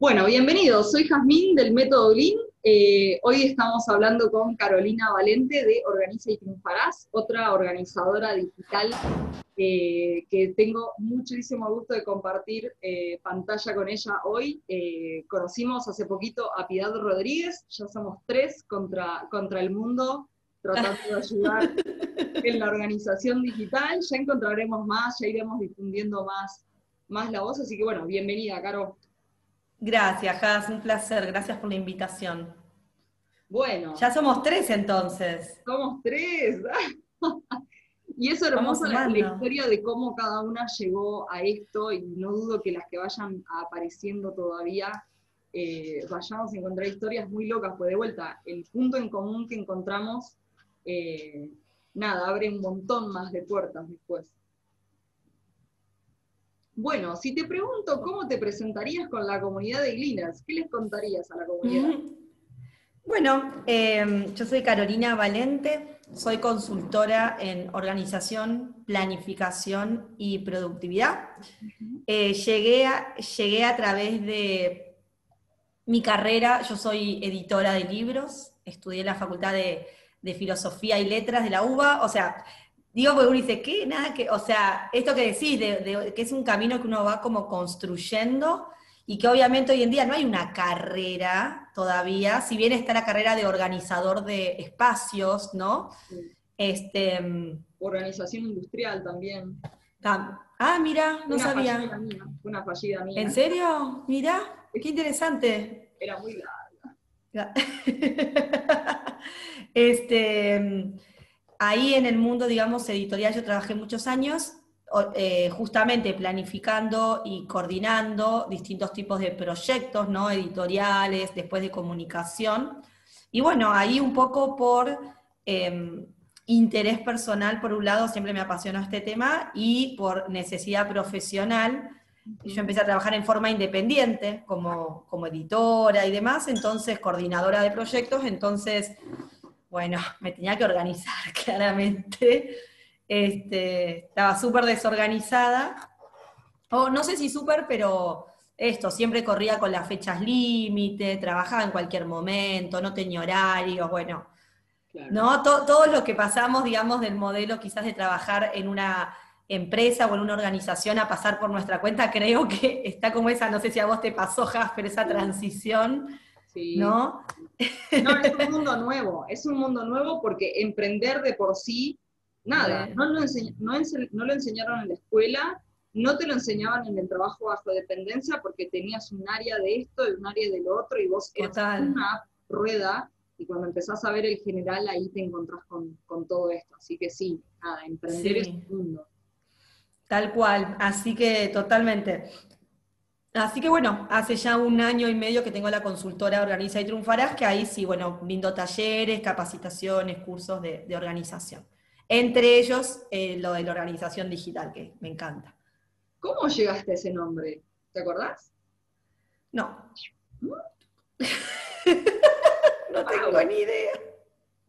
Bueno, bienvenidos. Soy Jazmín del Método Lean. Eh, hoy estamos hablando con Carolina Valente de Organiza y Triunfarás, otra organizadora digital eh, que tengo muchísimo gusto de compartir eh, pantalla con ella hoy. conocimos hace poquito a Piedad Rodríguez, ya somos tres contra, contra el mundo tratando de ayudar en la organización digital. Ya encontraremos más, ya iremos difundiendo más, más la voz, así que bueno, bienvenida, Caro. Gracias, Has, un placer. Gracias por la invitación. Bueno. Ya somos tres entonces. Somos tres. y eso es hermoso la, la, historia de cómo cada una llegó a esto y no dudo que las que vayan apareciendo todavía eh, vayamos a encontrar historias muy locas, pues de vuelta, el punto en común que encontramos, eh, nada, abre un montón más de puertas después. Bueno, si te pregunto cómo te presentarías con la comunidad de Glinas, ¿qué les contarías a la comunidad? Bueno, em, yo soy Carolina Valente, soy consultora en organización, planificación y productividad. Eh, llegué, a, llegué a través de mi carrera, yo soy editora de libros, estudié en la Facultad de, de Filosofía y Letras de la UBA, o sea, Digo, porque uno dice, ¿qué? Nada que, o sea, esto que decís, de, que es un camino que uno va como construyendo y que obviamente hoy en día no hay una carrera todavía, si bien está la carrera de organizador de espacios, ¿no? Este, mm, Organización industrial también. Ah, mira, no sabía. Fallida mía, una fallida mía. ¿En serio? Mira, qué interesante. Era muy larga. este mm, ahí en el mundo, digamos, editorial yo trabajé muchos años, eh, justamente planificando y coordinando distintos tipos de proyectos, ¿no? Editoriales, después de comunicación. Y bueno, ahí un poco por em, interés personal, por un lado, siempre me apasionó este tema, y por necesidad profesional, yo empecé a trabajar en forma independiente, como, como editora y demás, entonces coordinadora de proyectos, entonces bueno, me tenía que organizar claramente. Este, estaba súper desorganizada. O no sé si súper, pero esto, siempre corría con las fechas límite, trabajaba en cualquier momento, no tenía horarios, bueno. ¿no? Todo, lo que pasamos, digamos, del modelo quizás de trabajar en una empresa o en una organización a pasar por nuestra cuenta, creo que está como esa, no sé si a vos te pasó, Jasper, esa transición ¿No? No, es un mundo nuevo, es un mundo nuevo porque emprender de por sí, nada, no lo, no, lo enseñaron en la escuela, no te lo enseñaban en el trabajo bajo dependencia porque tenías un área de esto y un área de lo otro y vos eras una rueda y cuando empezás a ver el general ahí te encontrás con, todo esto. Así que sí, nada, emprender es un mundo. Tal cual, así que totalmente. Así que bueno, hace ya un año y medio que tengo la consultora Organiza y Triunfarás, que ahí sí, bueno, brindo talleres, capacitaciones, cursos de, organización. Entre ellos, eh, lo de la organización digital, que me encanta. ¿Cómo llegaste a ese nombre? ¿Te acordás? No. no tengo ni idea.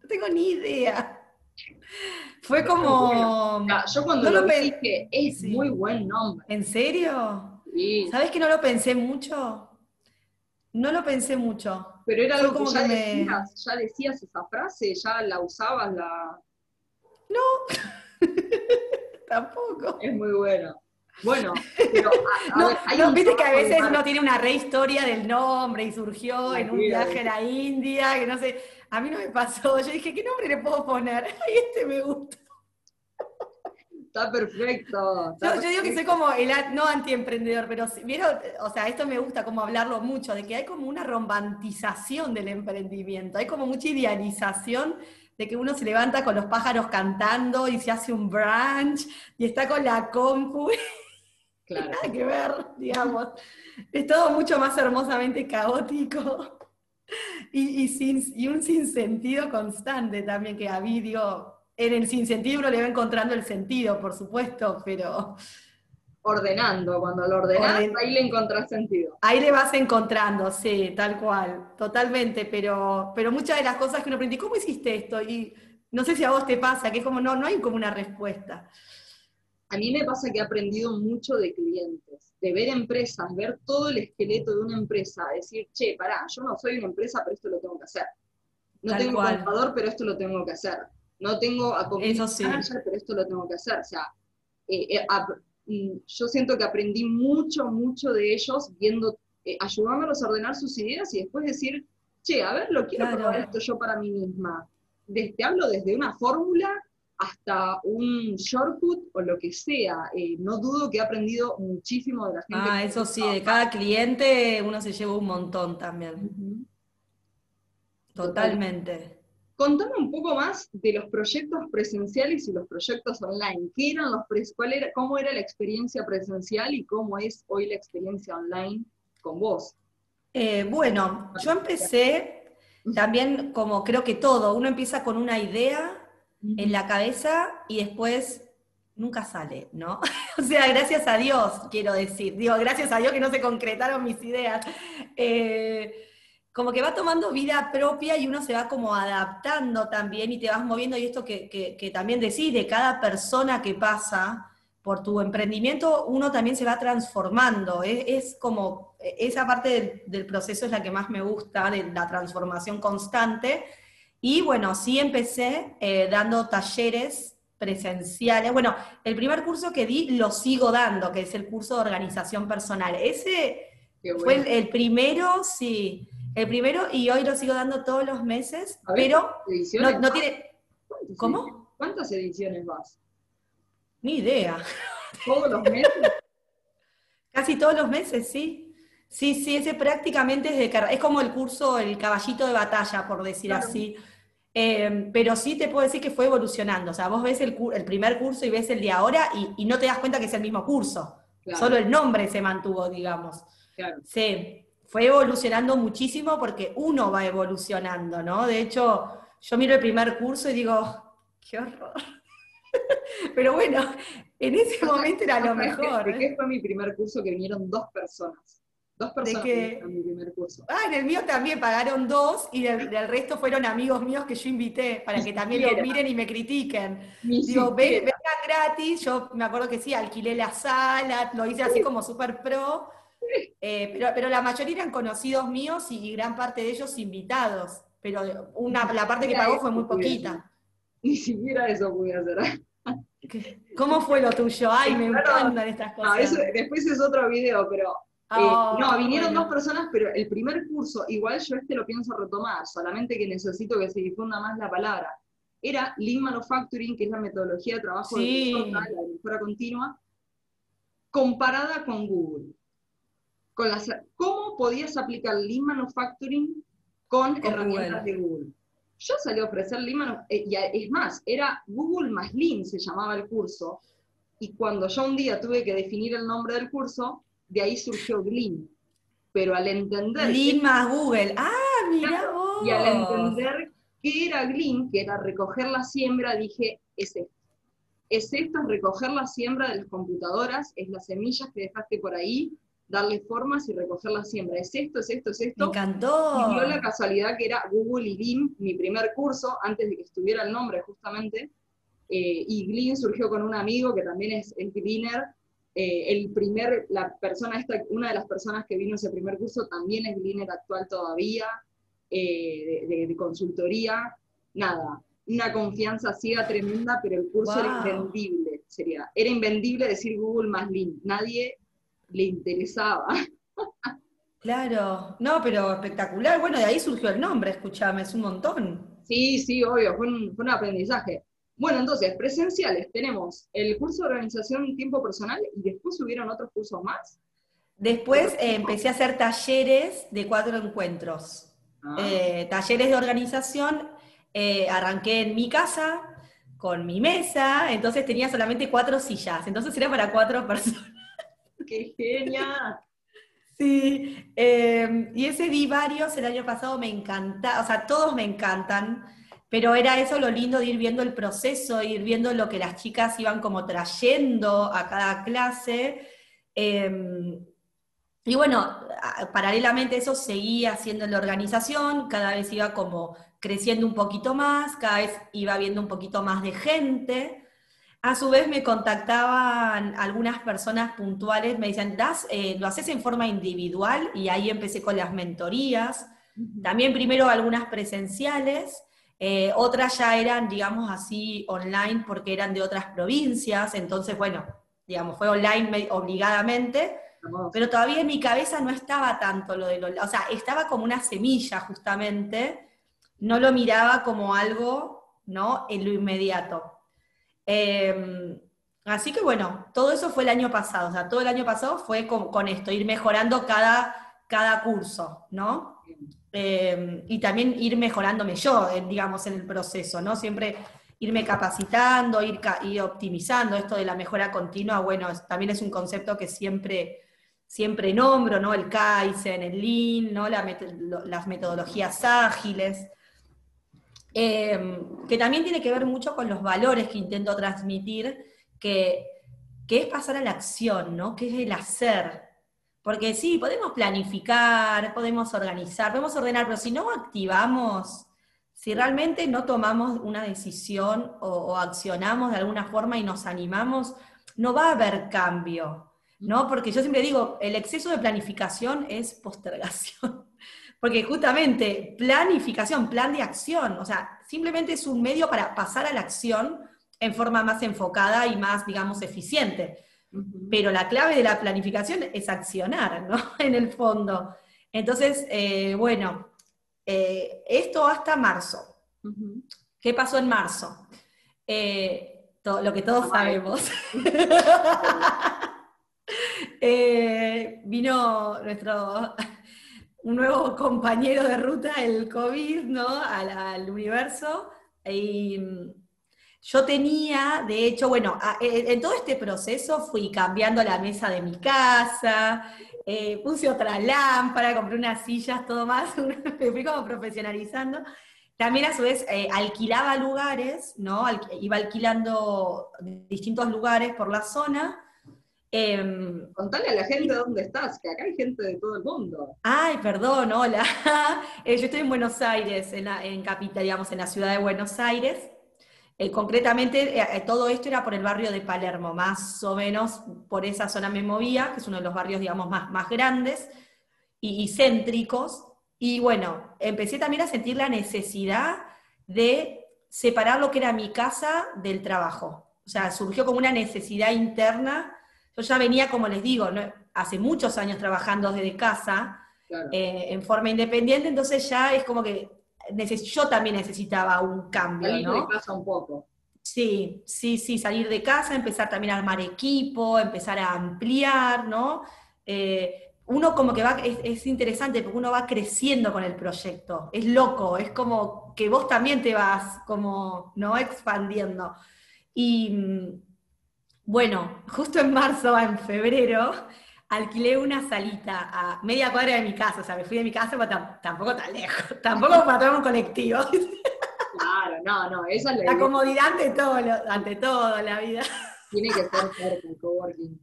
No tengo ni idea. Fue como. yo cuando lo, dije, es muy buen nombre. ¿En serio? ¿Sabes que no lo pensé mucho? No lo pensé mucho. Pero era algo como que, ya, decías, ya decías esa frase, ya la usabas, la... No, tampoco. Es muy bueno. Bueno, pero no, viste que a veces uno tiene una rehistoria del nombre y surgió en un viaje a la India, que no sé, a mí no me pasó. Yo dije, ¿qué nombre le puedo poner? Ay, este me gusta. Está perfecto. yo, digo que soy como el, no antiemprendedor, pero vieron, o sea, esto me gusta como hablarlo mucho, de que hay como una romantización del emprendimiento, hay como mucha idealización de que uno se levanta con los pájaros cantando y se hace un brunch y está con la compu. Claro. Nada que ver, digamos. Es todo mucho más hermosamente caótico y, sin, y un sinsentido constante también que a vídeo en el sinsentido uno le va encontrando el sentido, por supuesto, pero... Ordenando, cuando lo ordenás, ahí le encontrás sentido. Ahí le vas encontrando, sí, tal cual, totalmente, pero, pero muchas de las cosas que uno aprende, ¿cómo hiciste esto? Y no sé si a vos te pasa, que es como, no, no hay como una respuesta. A mí me pasa que he aprendido mucho de clientes. de ver empresas, ver todo el esqueleto de una empresa, decir, che, pará, yo no soy una empresa, pero esto lo tengo que hacer. No tengo contador, pero esto lo tengo que hacer. No tengo a Eso sí. pero esto lo tengo que hacer. O sea, eh, eh, mm, yo siento que aprendí mucho, mucho de ellos viendo, eh, ayudándolos a ordenar sus ideas y después decir, che, a ver, lo quiero probar esto yo para mí misma. te hablo desde una fórmula hasta un shortcut o lo que sea. no dudo que he aprendido muchísimo de la gente. Ah, eso sí, de cada cliente uno se lleva un montón también. Totalmente. Contame un poco más de los proyectos presenciales y los proyectos online. ¿Qué eran los cuál era, ¿Cómo era la experiencia presencial y cómo es hoy la experiencia online con vos? Eh, bueno, yo empecé también como creo que todo, uno empieza con una idea en la cabeza y después nunca sale, ¿no? o sea, gracias a Dios, quiero decir, digo, gracias a Dios que no se concretaron mis ideas. Eh, como que va tomando vida propia y uno se va como adaptando también y te vas moviendo y esto que, también decís, de cada persona que pasa por tu emprendimiento, uno también se va transformando. Es, como, esa parte del, proceso es la que más me gusta, de la transformación constante. Y bueno, sí empecé eh, dando talleres presenciales. Bueno, el primer curso que di lo sigo dando, que es el curso de organización personal. Ese fue el primero, sí el primero, y hoy lo sigo dando todos los meses, pero no, tiene... ¿Cómo? ¿Cuántas ediciones vas? Ni idea. ¿Todos los meses? Casi todos los meses, sí. Sí, sí, ese prácticamente es de es como el curso, el caballito de batalla, por decir así. Em, pero sí te puedo decir que fue evolucionando. O sea, vos ves el, primer curso y ves el de ahora y, no te das cuenta que es el mismo curso. Solo el nombre se mantuvo, digamos. Claro. Sí fue evolucionando muchísimo porque uno va evolucionando, ¿no? De hecho, yo miro el primer curso y digo, qué horror. Pero bueno, en ese momento era lo mejor. ¿De qué ¿eh? fue mi primer curso que vinieron dos personas? Dos personas que mi primer curso. Ah, en el mío también pagaron dos y del, resto fueron amigos míos que yo invité para que también lo miren y me critiquen. Digo, vengan gratis, yo me acuerdo que sí, alquilé la sala, lo hice así como súper pro eh, pero, pero la mayoría eran conocidos míos y, gran parte de ellos invitados. Pero una, la parte que pagó fue muy poquita. Ni siquiera eso pude hacer. ¿Cómo fue lo tuyo? Ay, me encantan estas cosas. después es otro video, pero. Eh, oh, no, vinieron dos personas, pero el primer curso, igual yo este lo pienso retomar, solamente que necesito que se difunda más la palabra. Era Lean Manufacturing, que es la metodología de trabajo de la mejora continua, comparada con Google. Las, cómo podías aplicar Lean Manufacturing con, herramientas de Google. Yo salí a ofrecer Lean Manufacturing, eh, y es más, era Google más Lean se llamaba el curso, y cuando yo un día tuve que definir el nombre del curso, de ahí surgió Lean. Pero al entender... Lean más Google, ah, mira vos. Y al entender qué era Lean, que era recoger la siembra, dije, es esto. Es esto, es recoger la siembra de las computadoras, es las semillas que dejaste por ahí, darle formas y recoger la siembra. Es esto, es esto, es esto. Me encantó. Y dio la casualidad que era Google y Lean, mi primer curso, antes de que estuviera el nombre justamente. Eh, y Glean surgió con un amigo que también es, el Gleaner. Eh, el primer, la persona esta, una de las personas que vino ese primer curso también es Gleaner actual todavía, eh, de, consultoría. Nada, una confianza ciega tremenda, pero el curso era invendible, sería. Era invendible decir Google más Lean. Nadie le interesaba. Claro, no, pero espectacular. Bueno, de ahí surgió el nombre, escúchame, es un montón. Sí, sí, obvio, fue un, aprendizaje. Bueno, entonces, presenciales, tenemos el curso de organización tiempo personal y después hubieron otros cursos más. Después eh, empecé a hacer talleres de cuatro encuentros. Ah. Eh, talleres de organización, eh, arranqué en mi casa con mi mesa, entonces tenía solamente cuatro sillas, entonces era para cuatro personas qué genial. Sí, y ese di varios el año pasado, me encanta, o sea, todos me encantan, pero era eso lo lindo de ir viendo el proceso, ir viendo lo que las chicas iban como trayendo a cada clase. Em, y bueno, paralelamente eso seguía haciendo la organización, cada vez iba como creciendo un poquito más, cada vez iba viendo un poquito más de gente. A su vez me contactaban algunas personas puntuales, me decían, ¿Das, eh, ¿lo haces en forma individual? Y ahí empecé con las mentorías. También primero algunas presenciales, eh, otras ya eran, digamos así, online porque eran de otras provincias, entonces, bueno, digamos, fue online obligadamente, pero todavía en mi cabeza no estaba tanto lo de lo, o sea, estaba como una semilla justamente, no lo miraba como algo, ¿no? En lo inmediato. Em, así que bueno, todo eso fue el año pasado, o sea, todo el año pasado fue con, esto, ir mejorando cada, cada curso, ¿no? Em, y también ir mejorándome yo, digamos, en el proceso, ¿no? Siempre irme capacitando, ir, ir, optimizando esto de la mejora continua, bueno, también es un concepto que siempre, siempre nombro, ¿no? El Kaizen, el Lean, ¿no? las metodologías ágiles, em, que también tiene que ver mucho con los valores que intento transmitir, que, que es pasar a la acción, ¿no? Que es el hacer, porque sí, podemos planificar, podemos organizar, podemos ordenar, pero si no activamos, si realmente no tomamos una decisión o, accionamos de alguna forma y nos animamos, no va a haber cambio, ¿no? Porque yo siempre digo, el exceso de planificación es postergación. Porque justamente planificación, plan de acción, o sea, simplemente es un medio para pasar a la acción en forma más enfocada y más, digamos, eficiente. Pero la clave de la planificación es accionar, ¿no? En el fondo. Entonces, eh, bueno, eh, esto hasta marzo. ¿Qué pasó en marzo? Eh, lo que todos sabemos. vino nuestro un nuevo compañero de ruta, el COVID, ¿no? Al, al universo. Y yo tenía, de hecho, bueno, e, en todo este proceso fui cambiando la mesa de mi casa, eh, puse otra lámpara, compré unas sillas, todo más, me fui como profesionalizando. También a su vez eh, alquilaba lugares, ¿no? iba alquilando distintos lugares por la zona. Eh, Contale a la gente dónde estás, que acá hay gente de todo el mundo. Ay, perdón, hola. Yo estoy en Buenos Aires, en, en capital, digamos, en la ciudad de Buenos Aires. Eh, concretamente, eh, eh, todo esto era por el barrio de Palermo, más o menos por esa zona me movía, que es uno de los barrios, digamos, más, más grandes y, céntricos. Y bueno, empecé también a sentir la necesidad de separar lo que era mi casa del trabajo. O sea, surgió como una necesidad interna. Yo ya venía, como les digo, hace muchos años trabajando desde casa, en forma independiente, entonces ya es como que yo también necesitaba un cambio. Casa un poco. Sí, sí, sí, salir de casa, empezar también a armar equipo, empezar a ampliar, ¿no? Eh, uno como que va, es, interesante porque uno va creciendo con el proyecto, es loco, es como que vos también te vas como, ¿no? Expandiendo. Y mm, bueno, justo en marzo, en febrero, alquilé una salita a media cuadra de mi casa, o sea, me fui de mi casa, pero tampoco tan lejos, tampoco para tomar un colectivo. Claro, no, no, eso es la, la comodidad ante todo, ante todo la vida. Tiene que ser cerca el coworking.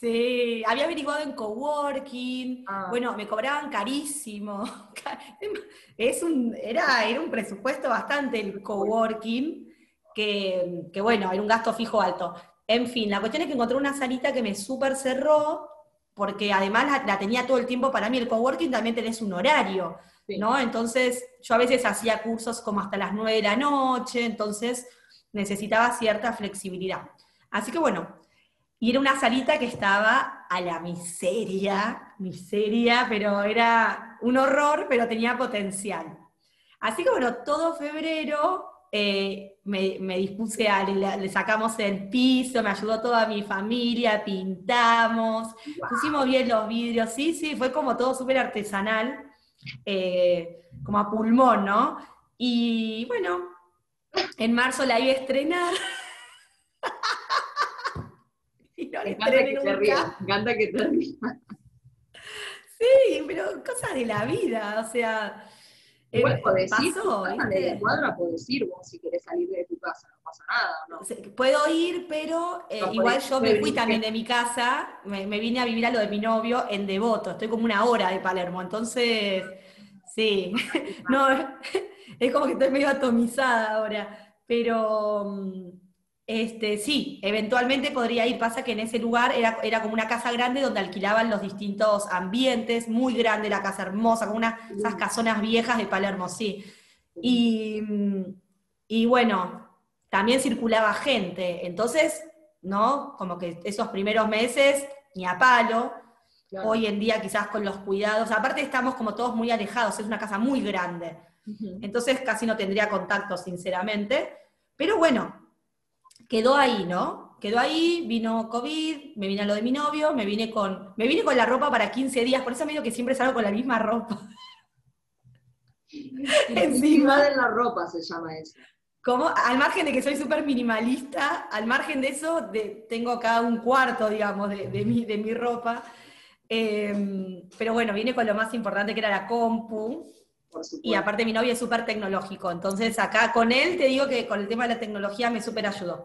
Sí, había averiguado en coworking, ah. bueno, me cobraban carísimo. Es un, era, era un presupuesto bastante el coworking, que, que bueno, era un gasto fijo alto. En fin, la cuestión es que encontré una salita que me súper cerró, porque además la, tenía todo el tiempo para mí. El coworking también tenés un horario, ¿no? Entonces, yo a veces hacía cursos como hasta las 9 de la noche, entonces necesitaba cierta flexibilidad. Así que bueno, y era una salita que estaba a la miseria, miseria, pero era un horror, pero tenía potencial. Así que bueno, todo febrero eh, me, dispuse a, le, sacamos el piso, me ayudó toda mi familia, pintamos, pusimos bien los vidrios, sí, sí, fue como todo súper artesanal, eh, como a pulmón, ¿no? Y bueno, en marzo la iba a estrenar. y no me encanta que te rías, me encanta que te rías. Sí, pero cosas de la vida, o sea, Igual podés ir, de cuadra podés ir vos si querés salir de tu casa, no pasa nada, ¿no? Puedo ir, pero eh, igual yo me fui también de mi casa, me, vine a vivir a lo de mi novio en Devoto, estoy como una hora de Palermo, entonces, sí, no, es como que estoy medio atomizada ahora, pero mm, Este, sí, eventualmente podría ir. Pasa que en ese lugar era, era como una casa grande donde alquilaban los distintos ambientes, muy grande la casa hermosa, como una, esas casonas viejas de Palermo, sí. Y, y bueno, también circulaba gente. Entonces, ¿no? Como que esos primeros meses, ni a palo. Hoy en día quizás con los cuidados. Aparte estamos como todos muy alejados, es una casa muy grande. Entonces casi no tendría contacto, sinceramente. Pero bueno, quedó ahí, ¿no? Quedó ahí, vino COVID, me vine a lo de mi novio, me vine con, me vine con la ropa para 15 días, por eso me digo que siempre salgo con la misma ropa. Encima de la ropa se llama eso. Como, al margen de que soy súper minimalista, al margen de eso, de, tengo acá un cuarto, digamos, de, de, mi, de mi ropa. Eh, pero bueno, vine con lo más importante que era la compu, y aparte mi novio es súper tecnológico, entonces acá con él te digo que con el tema de la tecnología me súper ayudó.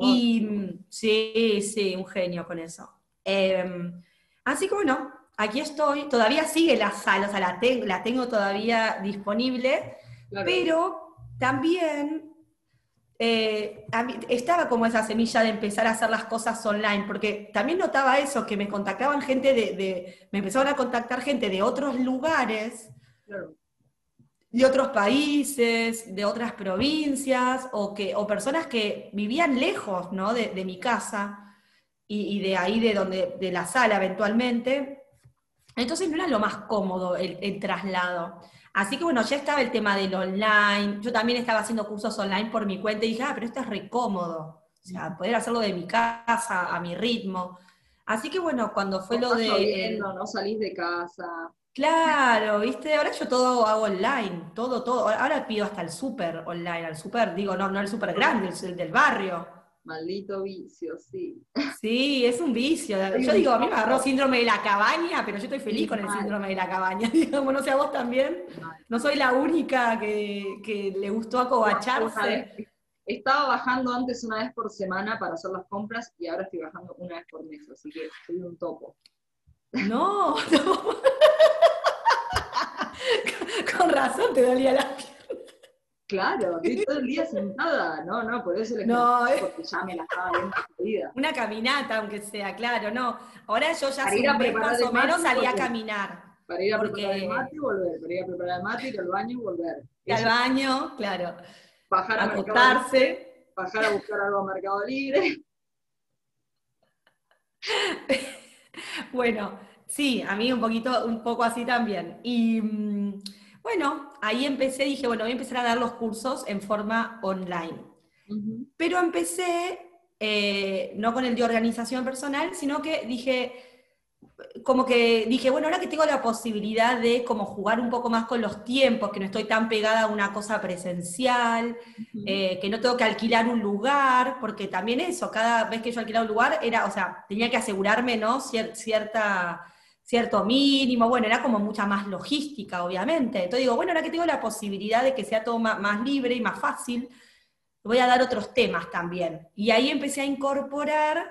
Y sí, sí, un genio con eso. Em, así que bueno, aquí estoy, todavía sigue la sala, o sea, la, la tengo todavía disponible, pero también eh, estaba como esa semilla de empezar a hacer las cosas online, porque también notaba eso, que me contactaban gente de, de me empezaban a contactar gente de otros lugares. Claro de otros países, de otras provincias, o, que, o personas que vivían lejos ¿no? de, mi casa y, de ahí de, donde, de la sala eventualmente. Entonces no era lo más cómodo el, traslado. Así que bueno, ya estaba el tema del online. Yo también estaba haciendo cursos online por mi cuenta y dije, ah, pero esto es re cómodo. O sea, poder hacerlo de mi casa, a mi ritmo. Así que bueno, cuando fue lo de... no salís de casa. Claro, viste, ahora yo todo hago online, todo, todo. Ahora pido hasta el súper online, al súper, digo, no, no el súper grande, el del barrio. Maldito vicio, sí. Sí, es un vicio. Yo digo, a mí me agarró síndrome de la cabaña, pero yo estoy feliz con el síndrome de la cabaña. Digamos, no sé a vos también. No soy la única que, le gustó acobacharse. Estaba bajando antes una vez por semana para hacer las compras y ahora estoy bajando una vez por mes, así que soy un topo. No, no. Con razón te dolía la pierna. Claro, estoy todo el día sentada, no, no, por eso le no, es... porque ya me la estaba viendo Una caminata, aunque sea, claro, no. Ahora yo ya hace más o menos salí a caminar. Para ir a preparar el mate y volver, para ir a preparar el mate, ir al baño y volver. Ir al baño, claro. Bajar a acostarse. Bajar a buscar algo a Mercado Libre. bueno, sí, a mí un poquito, un poco así también. Y mm, bueno, ahí empecé, dije, bueno, voy a empezar a dar los cursos en forma online. Pero empecé, eh, no con el de organización personal, sino que dije, como que dije, bueno, ahora que tengo la posibilidad de como jugar un poco más con los tiempos, que no estoy tan pegada a una cosa presencial, eh, que no tengo que alquilar un lugar, porque también eso, cada vez que yo alquilaba un lugar, era, o sea, tenía que asegurarme, ¿no? cierta cierto mínimo, bueno, era como mucha más logística, obviamente. Entonces digo, bueno, ahora que tengo la posibilidad de que sea todo más, libre y más fácil, voy a dar otros temas también. Y ahí empecé a incorporar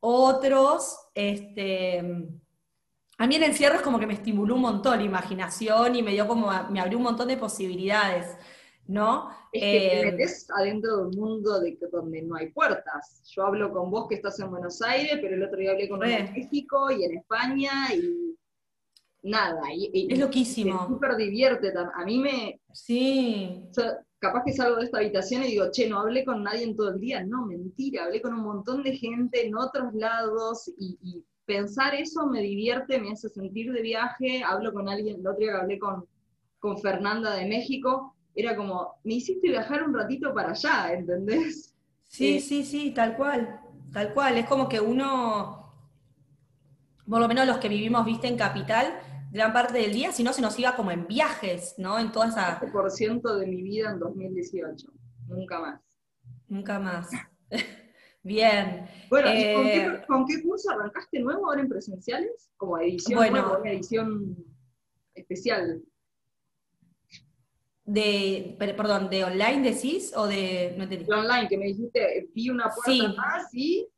otros, este, a mí el encierro es como que me estimuló un montón la imaginación y me dio como, me abrió un montón de posibilidades. ¿no? Es que te eh, metes adentro de un mundo de, donde no hay puertas. Yo hablo con vos que estás en Buenos Aires, pero el otro día hablé con uno en México y en España y nada. es loquísimo. Súper divierte. A mí me... Sí. Capaz que salgo de esta habitación y digo, che, no hablé con nadie en todo el día. No, mentira, hablé con un montón de gente en otros lados y, y pensar eso me divierte, me hace sentir de viaje. Hablo con alguien, el otro día hablé con, con Fernanda de México era como, me hiciste viajar un ratito para allá, ¿entendés? Sí, eh, sí, sí, tal cual, tal cual. Es como que uno, por lo menos los que vivimos, viste, en Capital, gran parte del día, si no se nos iba como en viajes, ¿no? En toda esa... por ciento de mi vida en 2018, nunca más. Nunca más. Bien. Bueno, eh, ¿con, qué, curso arrancaste nuevo ahora en presenciales? Como edición, bueno, edición especial de, perdón, de online decís o de, no De online, que me dijiste, vi una puerta más y...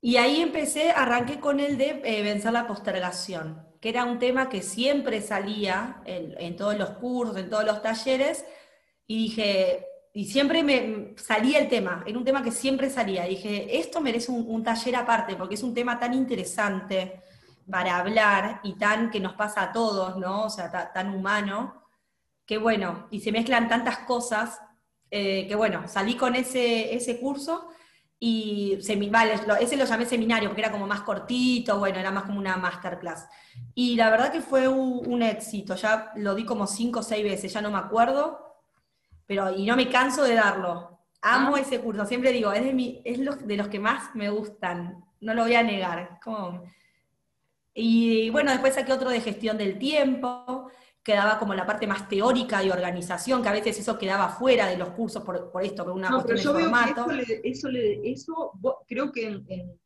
Y ahí empecé, arranqué con el de eh, vencer la postergación, que era un tema que siempre salía en, todos los cursos, en todos los talleres, y dije, y siempre me salía el tema, era un tema que siempre salía. Dije, esto merece un, taller aparte, porque es un tema tan interesante para hablar y tan que nos pasa a todos, ¿no? O sea, tan humano, que bueno, y se mezclan tantas cosas, eh, que bueno, salí con ese, ese curso y vale, ese lo llamé seminario porque era como más cortito, bueno, era más como una masterclass. Y la verdad que fue un, un éxito, ya lo di como cinco o seis veces, ya no me acuerdo, pero y no me canso de darlo. Amo ah. ese curso, siempre digo, es, de, mi, es de los que más me gustan, no lo voy a negar. Y bueno, después saqué otro de gestión del tiempo, quedaba como la parte más teórica y organización, que a veces eso quedaba fuera de los cursos por, por esto, por una no, cuestión pero yo de formato. Veo que eso, eso, creo que en,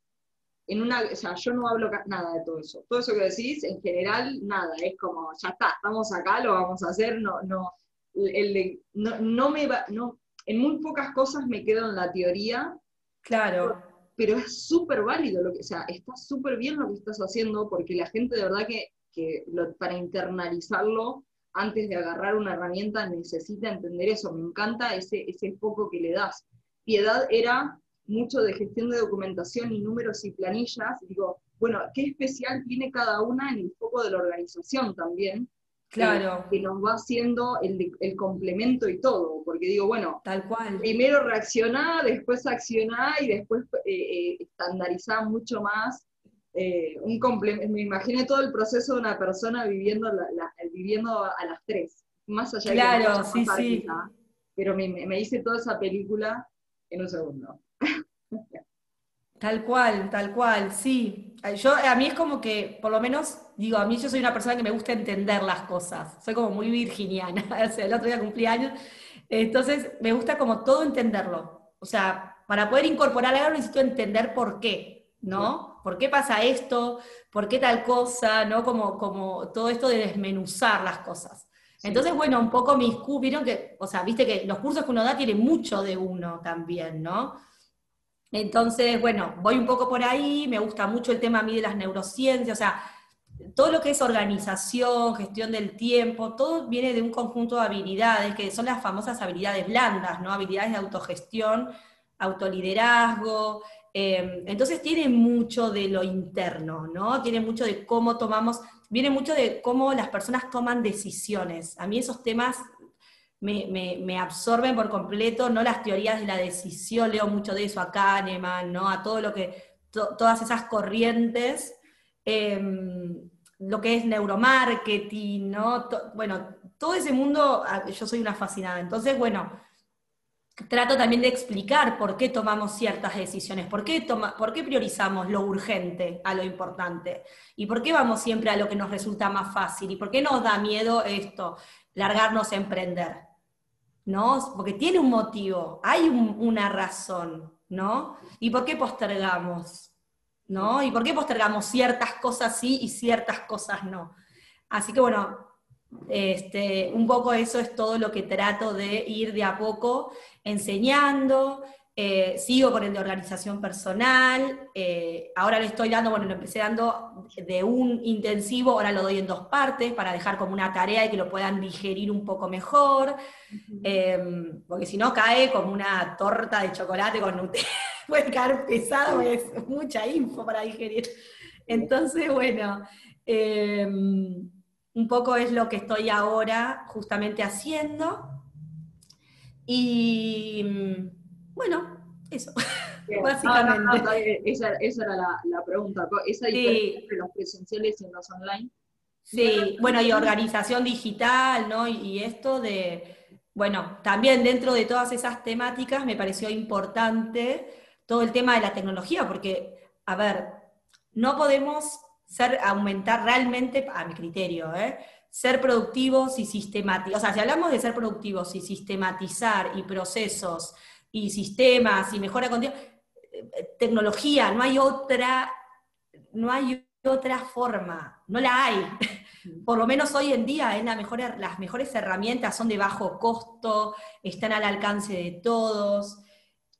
en, una, o sea, yo no hablo nada de todo eso. Todo eso que decís, en general, nada, es como, ya está, estamos acá, lo vamos a hacer, no, no, el no, me va, no, en muy pocas cosas me quedo en la teoría. Claro. Pero, es súper válido lo que, o sea, está súper bien lo que estás haciendo porque la gente de verdad que, para internalizarlo antes de agarrar una herramienta necesita entender eso. Me encanta ese, ese foco que le das. Piedad era mucho de gestión de documentación y números y planillas. Digo, bueno, ¿qué especial tiene cada una en el foco de la organización también? Claro. Que, nos va haciendo el, complemento y todo, porque digo, bueno, tal cual. Primero reaccionar, después accionar y después eh, eh, estandarizar mucho más. Eh, un me imaginé todo el proceso de una persona viviendo, viviendo a las tres, más allá claro, de que sí, sí. pero me, me hice toda esa película en un segundo. Tal cual, tal cual, sí. Yo, a mí es como que, por lo menos, digo, a mí yo soy una persona que me gusta entender las cosas. Soy como muy virginiana. o sea, el otro día cumplí años. Entonces, me gusta como todo entenderlo. O sea, para poder incorporar algo necesito entender por qué, ¿no? ¿Por qué pasa esto? ¿Por qué tal cosa? ¿No? Como, como todo esto de desmenuzar las cosas. Entonces, bueno, un poco mis vieron que, o sea, viste que los cursos que uno da tienen mucho de uno también, ¿no? Entonces, bueno, voy un poco por ahí, me gusta mucho el tema a mí de las neurociencias, o sea, todo lo que es organización, gestión del tiempo, todo viene de un conjunto de habilidades que son las famosas habilidades blandas, ¿no? Habilidades de autogestión, autoliderazgo. Em, entonces tiene mucho de lo interno, ¿no? Tiene mucho de cómo tomamos, viene mucho de cómo las personas toman decisiones. A mí esos temas me, absorben por completo, no las teorías de la decisión, leo mucho de eso a Kahneman, ¿no? a todo lo que, todas esas corrientes, em, lo que es neuromarketing, ¿no? bueno, todo ese mundo, ah, yo soy una fascinada. Entonces, bueno, trato también de explicar por qué tomamos ciertas decisiones, por qué, priorizamos lo urgente a lo importante, y por qué vamos siempre a lo que nos resulta más fácil, y por qué nos da miedo esto, largarnos a emprender. ¿no? Porque tiene un motivo, hay una razón, ¿no? ¿Y por qué postergamos? ¿No? ¿Y por qué postergamos ciertas cosas sí y ciertas cosas no? Así que bueno, este, un poco eso es todo lo que trato de ir de a poco enseñando, eh, sigo con el de organización personal, eh, ahora le estoy dando, bueno, lo empecé dando de un intensivo, ahora lo doy en dos partes para dejar como una tarea y que lo puedan digerir un poco mejor, em, porque si no cae como una torta de chocolate con Nutella, puede caer pesado, es mucha info para digerir. Entonces, bueno, em, un poco es lo que estoy ahora justamente haciendo. Y bueno, eso, básicamente. esa, era la, pregunta, esa diferencia entre los presenciales y los online. Sí, bueno, y organización digital, ¿no? Y, esto de, bueno, también dentro de todas esas temáticas me pareció importante todo el tema de la tecnología, porque, a ver, no podemos ser, aumentar realmente, a mi criterio, ¿eh? ser productivos y sistematizar, o sea, si hablamos de ser productivos y sistematizar y procesos y sistemas y mejora continua, eh, tecnología, no hay otra, no hay otra forma, no la hay. Por lo menos hoy en día la mejor, las mejores herramientas son de bajo costo, están al alcance de todos.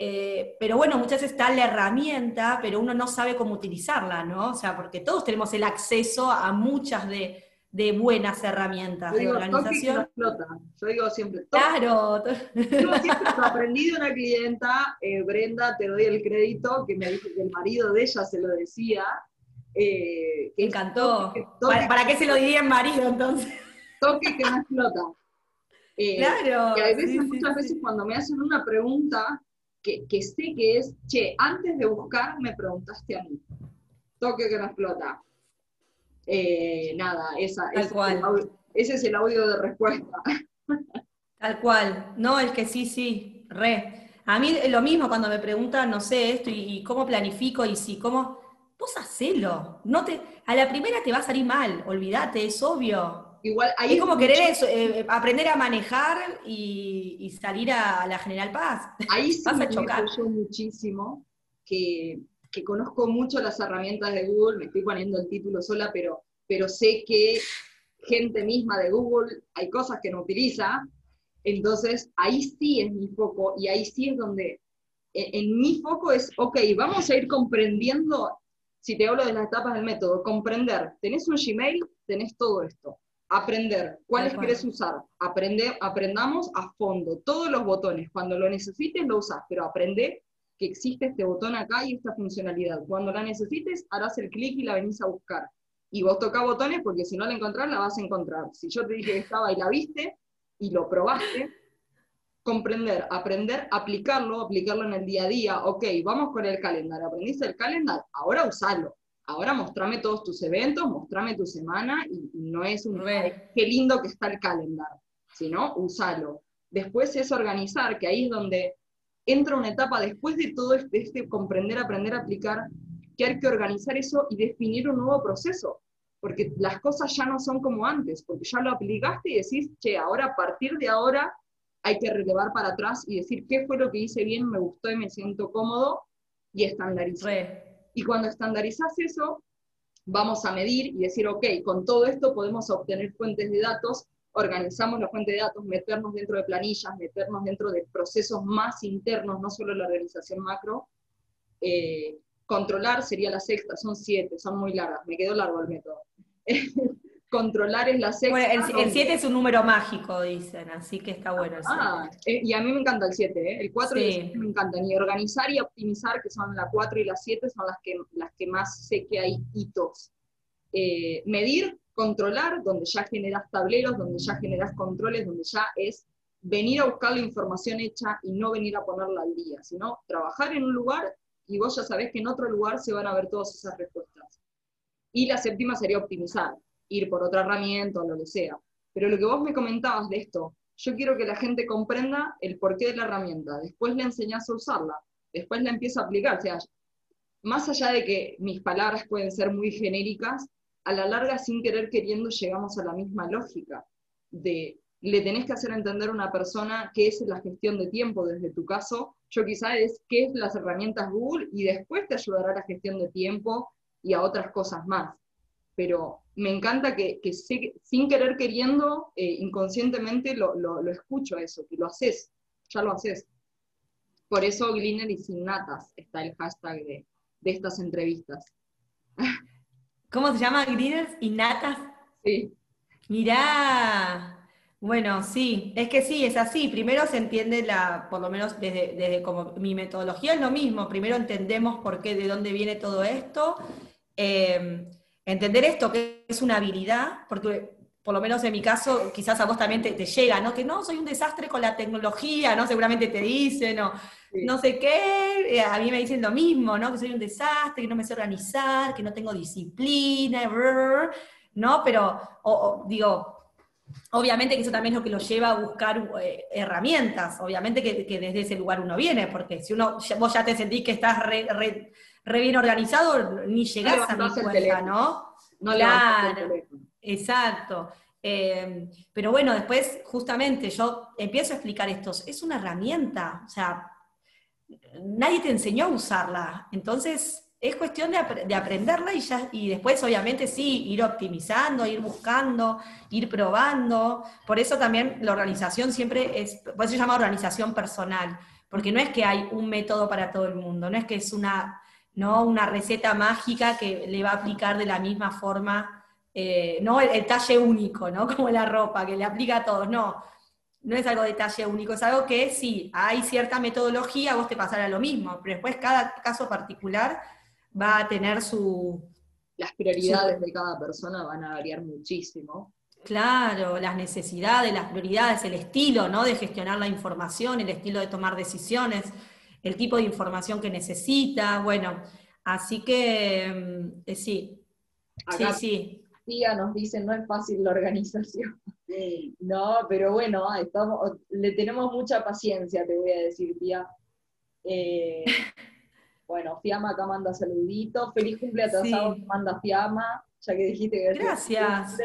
Eh, pero bueno, muchas veces está la herramienta, pero uno no sabe cómo utilizarla, ¿no? O sea, porque todos tenemos el acceso a muchas de, de buenas herramientas Yo digo, de toque que organización. no explota. Yo digo siempre, toque. Claro, Yo siempre aprendí de una clienta, eh, Brenda, te doy el crédito, que me dijo que el marido de ella se lo decía. eh, que encantó. toque, toque, ¿Para, para qué se lo diría en marido entonces? toque que no explota. Eh, Claro. Que a veces, sí, muchas sí. veces cuando me hacen una pregunta que, que sé que es, che, antes de buscar me preguntaste a mí. Toque que no explota. Eh, nada, esa, Tal ese, cual. Es el audio, ese es el audio de respuesta. Tal cual. No, es que sí, sí, re. A mí lo mismo cuando me preguntan, no sé, esto y, y cómo planifico y si, cómo. Vos hacelo. No te, a la primera te va a salir mal, olvídate, es obvio. Igual ahí Es como mucho- querer eso, eh, aprender a manejar y, y salir a la General Paz. Ahí sí Vas a me chocar. yo muchísimo, que, que conozco mucho las herramientas de Google, me estoy poniendo el título sola, pero, pero sé que gente misma de Google hay cosas que no utiliza, entonces ahí sí es mi foco y ahí sí es donde, en, en mi foco es, ok, vamos a ir comprendiendo, si te hablo de las etapas del método, comprender, tenés un Gmail, tenés todo esto. Aprender, cuáles querés usar, Aprende, aprendamos a fondo, todos los botones, cuando lo necesites lo usas, pero aprende que existe este botón acá y esta funcionalidad. Cuando la necesites, harás el clic y la venís a buscar. Y vos tocá botones porque si no la encontrás, la vas a encontrar. Si yo te dije que estaba y la viste y lo probaste, comprender, aprender, aplicarlo, aplicarlo en el día a día. Ok, vamos con el calendario. ¿Aprendiste el calendario? Ahora usalo. Ahora mostrame todos tus eventos, mostrame tu semana y, no es un qué lindo que está el calendario, sino usalo. Después es organizar, que ahí es donde entra una etapa después de todo este, este comprender, aprender, aplicar, que hay que organizar eso y definir un nuevo proceso, porque las cosas ya no son como antes, porque ya lo aplicaste y decís, che, ahora a partir de ahora hay que relevar para atrás y decir qué fue lo que hice bien, me gustó y me siento cómodo y estandarizar. Y cuando estandarizás eso, vamos a medir y decir, ok, con todo esto podemos obtener fuentes de datos, organizamos la fuente de datos, meternos dentro de planillas, meternos dentro de procesos más internos, no solo la organización macro. Eh, controlar sería la sexta, son siete, son muy largas, me quedó largo el método. controlar es la sexta. Bueno, el- el donde- 7 es un número mágico, dicen, así que está bueno el 7. Ah, eh, y a mí me encanta el 7, el 4 y el Sí. 7 me encantan. Y organizar y optimizar, que son la 4 y la 7, son las que, las que más sé que hay hitos. Eh, medir, controlar, donde ya generas tableros, donde ya generas controles, donde ya es venir a buscar la información hecha y no venir a ponerla al día, sino trabajar en un lugar y vos ya sabés que en otro lugar se van a ver todas esas respuestas. Y la séptima sería optimizar, ir por otra herramienta o lo que sea. Pero lo que vos me comentabas de esto, yo quiero que la gente comprenda el porqué de la herramienta, después le enseñás a usarla, después la empieza a aplicar. O sea, más allá de que mis palabras pueden ser muy genéricas, a la larga, sin querer queriendo, llegamos a la misma lógica de le tenés que hacer entender a una persona qué es la gestión de tiempo, desde tu caso, yo quizá es qué es las herramientas Google y después te ayudará a la gestión de tiempo y a otras cosas más. Pero me encanta que, que sé que sin querer queriendo, eh, inconscientemente lo, lo, lo escucho a eso, que lo haces, ya lo haces. Por eso Glinner y sin natas está el hashtag de, de estas entrevistas. ¿Cómo se llama? ¿Greeners y natas? Sí, Mirá. Bueno, sí, es que sí, es así. Primero se entiende la, por lo menos desde, desde como mi metodología es lo mismo. Primero entendemos por qué, de dónde viene todo esto. Eh, entender esto, que es una habilidad, porque por lo menos en mi caso, quizás a vos también te, te llega, ¿no? Que no, soy un desastre con la tecnología, ¿no? Seguramente te dicen, o Sí. no sé qué, eh, a mí me dicen lo mismo, ¿no? Que soy un desastre, que no me sé organizar, que no tengo disciplina, brr, ¿no? Pero, o- o, digo, obviamente que eso también es lo que lo lleva a buscar eh, herramientas, obviamente que, que desde ese lugar uno viene, porque si uno, vos ya te sentís que estás re, re- re bien organizado, ni llegás a mi cuenta. ¿no? no el Claro. teléfono. Exacto. Eh, pero bueno, después justamente yo empiezo a explicar esto. Es una herramienta, o sea, nadie te enseñó a usarla. Entonces, es cuestión de aprenderla y, ya, y después, obviamente, sí, ir optimizando, ir buscando, ir probando. Por eso también la organización siempre es, por eso se llama organización personal, porque no es que hay un método para todo el mundo, no es que es una, ¿no? una receta mágica que le va a aplicar de la misma forma eh, no el, talle único, ¿no? Como la ropa, que le aplica a todos, no. No es algo de talle único, es algo que sí, hay cierta metodología, vos te pasará lo mismo, pero después cada caso particular va a tener su... Las prioridades de cada persona van a variar muchísimo. Claro, las necesidades, las prioridades, el estilo, ¿no? De gestionar la información, el estilo de tomar decisiones, el tipo de información que necesita, bueno, así que mm, eh, sí, sí, sí tía nos dice, no es fácil la organización. No, pero bueno, estamos, le tenemos mucha paciencia, te voy a decir, tía. Eh, bueno, Fiamma acá manda saluditos. Feliz cumpleaños sí. manda Fiamma, ya que dijiste que... Gracias.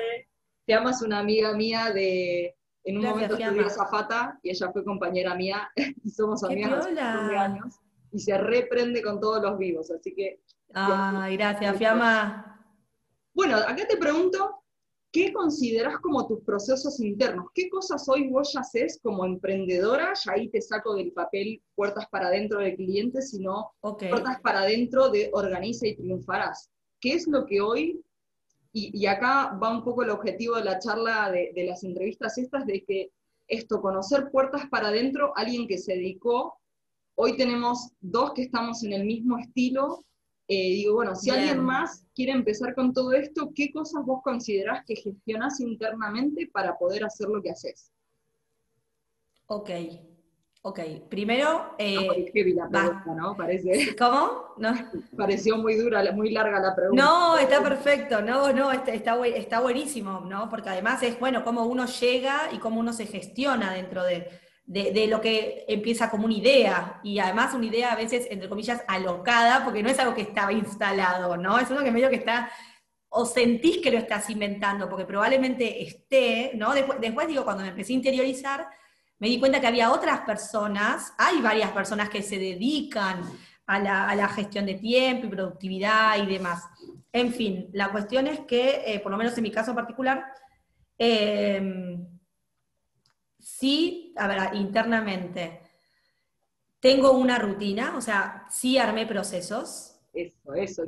Fiamma es una amiga mía de... En un momento estudió Zafata y ella fue compañera mía y somos amigas hace años y se reprende con todos los vivos, así que... Ay, gracias, Fiamma. Bueno, acá te pregunto, ¿qué consideras como tus procesos internos? ¿Qué cosas hoy vos ya haces como emprendedora? Ya ahí te saco del papel puertas para adentro del cliente, sino puertas para adentro de Organiza y Triunfarás. ¿Qué es lo que hoy, y, acá va un poco el objetivo de la charla de, de las entrevistas estas, de que esto, conocer puertas para adentro, alguien que se dedicó, hoy tenemos dos que estamos en el mismo estilo, eh, digo, bueno, si alguien más quiere empezar con todo esto, ¿qué cosas vos considerás que gestionás internamente para poder hacer lo que haces? Ok, ok. Primero... Eh, la pregunta, ¿no? Parece. ¿Cómo? ¿No? Pareció muy dura, muy larga la pregunta. No, está perfecto, no, no, está, está, está buenísimo, ¿no? Porque además es, bueno, cómo uno llega y cómo uno se gestiona dentro de de, lo que empieza como una idea, y además una idea a veces, entre comillas, alocada, porque no es algo que estaba instalado, ¿no? Es algo que medio que está, o sentís que lo estás inventando, porque probablemente esté, ¿no? Después, después digo, cuando me empecé a interiorizar, me di cuenta que había otras personas, hay varias personas que se dedican a la, gestión de tiempo y productividad y demás. En fin, la cuestión es que, eh, por lo menos en mi caso particular, eh, sí, a ver, internamente, tengo una rutina, o sea, sí armé procesos. Eso, eso.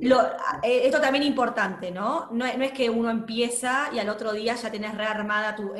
Eh, esto también es importante, ¿no? ¿no? es que uno empieza y al otro día ya tenés rearmada tu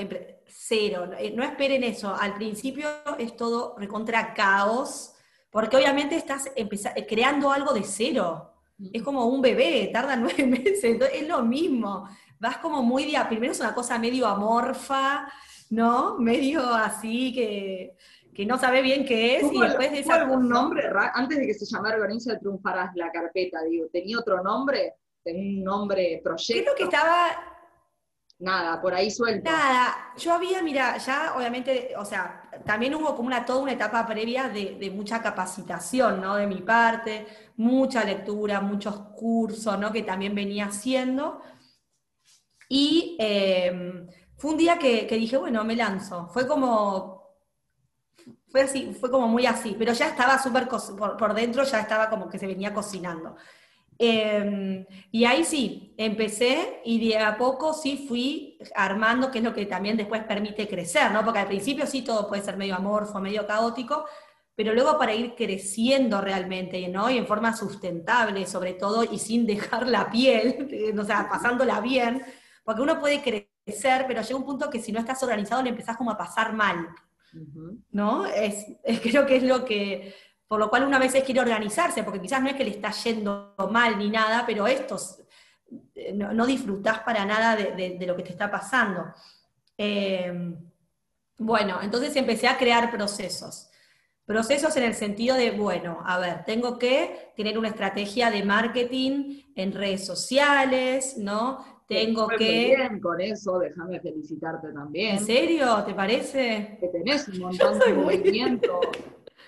cero. Eh, no esperen eso. Al principio es todo recontra caos, porque obviamente estás eh, creando algo de cero. Es como un bebé, tarda nueve meses, es lo mismo. Vas como muy día, primero es una cosa medio amorfa, ¿no? Medio así que, no sabe bien qué es y después de algún nombre? Antes de que se llamara de Triunfarás la carpeta, digo, ¿tenía otro nombre? ¿Tenía un nombre proyecto? Creo que estaba... Nada, por ahí suelto. Nada, yo había, mira, ya obviamente, o sea, también hubo como una, toda una etapa previa de, mucha capacitación, ¿no? De mi parte, mucha lectura, muchos cursos, ¿no? Que también venía haciendo. Y eh, fue un día que, dije, bueno, me lanzo. Fue como, fue así, fue como muy así, pero ya estaba súper, por, dentro ya estaba como que se venía cocinando. Em, y ahí sí, empecé y de a poco sí fui armando, que es lo que también después permite crecer, ¿no? Porque al principio sí todo puede ser medio amorfo, medio caótico, pero luego para ir creciendo realmente, ¿no? Y en forma sustentable, sobre todo, y sin dejar la piel, o sea, pasándola bien, porque uno puede crecer pero llega un punto que si no estás organizado le empezás como a pasar mal, ¿no? Es, creo que es lo que, por lo cual una vez quiere organizarse, porque quizás no es que le está yendo mal ni nada, pero estos eh, no, disfrutás para nada de, lo que te está pasando. Eh, bueno, entonces empecé a crear procesos. Procesos en el sentido de, bueno, a ver, tengo que tener una estrategia de marketing en redes sociales, ¿no? Tengo que... Bien con eso, déjame felicitarte también. ¿En serio? ¿Te parece? Que tenés un montón de movimiento.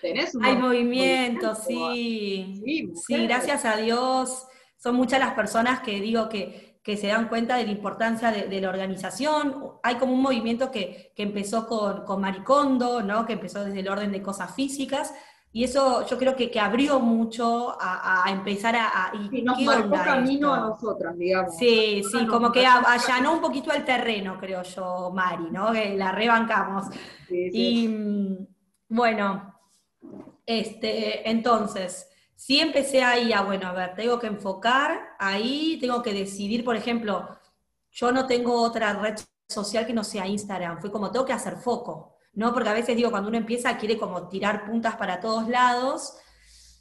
Tenés un Hay movimiento, sí. Sí, gracias a Dios. Son muchas las personas que digo que, que se dan cuenta de la importancia de, la organización. Hay como un movimiento que, que empezó con, con Maricondo, ¿no? que empezó desde el orden de cosas físicas, y eso yo creo que, que abrió mucho a, empezar a... y, nos marcó camino a nosotras, digamos. Sí, sí, como que allanó un poquito el terreno, creo yo, Mari, ¿no? Que la rebancamos. Y bueno, este, entonces, sí empecé ahí a, bueno, a ver, tengo que enfocar ahí, tengo que decidir, por ejemplo, yo no tengo otra red social que no sea Instagram, fue como tengo que hacer foco, ¿no? Porque a veces digo, cuando uno empieza quiere como tirar puntas para todos lados,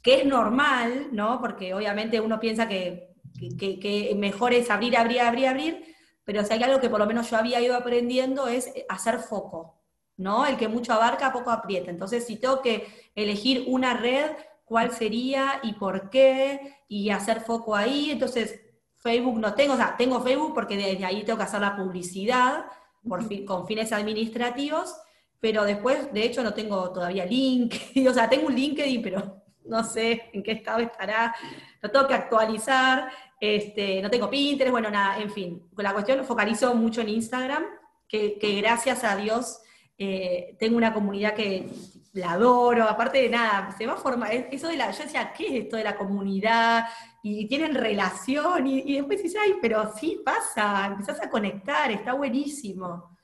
que es normal, ¿no? Porque obviamente uno piensa que, que, mejor es abrir, abrir, abrir, abrir, pero si hay algo que por lo menos yo había ido aprendiendo es hacer foco, ¿no? El que mucho abarca, poco aprieta. Entonces, si tengo que elegir una red, ¿cuál sería y por qué? Y hacer foco ahí. Entonces, Facebook no tengo, o sea, tengo Facebook porque desde ahí tengo que hacer la publicidad por con fines administrativos, pero después, de hecho, no tengo todavía LinkedIn, o sea, tengo un LinkedIn, pero no sé en qué estado estará, lo tengo que actualizar, este, no tengo Pinterest, bueno, nada, en fin. La cuestión focalizo mucho en Instagram, que, gracias a Dios eh, tengo una comunidad que la adoro, aparte de nada, se va a formar, eso de la, yo decía, ¿qué es esto de la comunidad? Y tienen relación, y, después dices, ay, pero sí pasa, empezás a conectar, está buenísimo.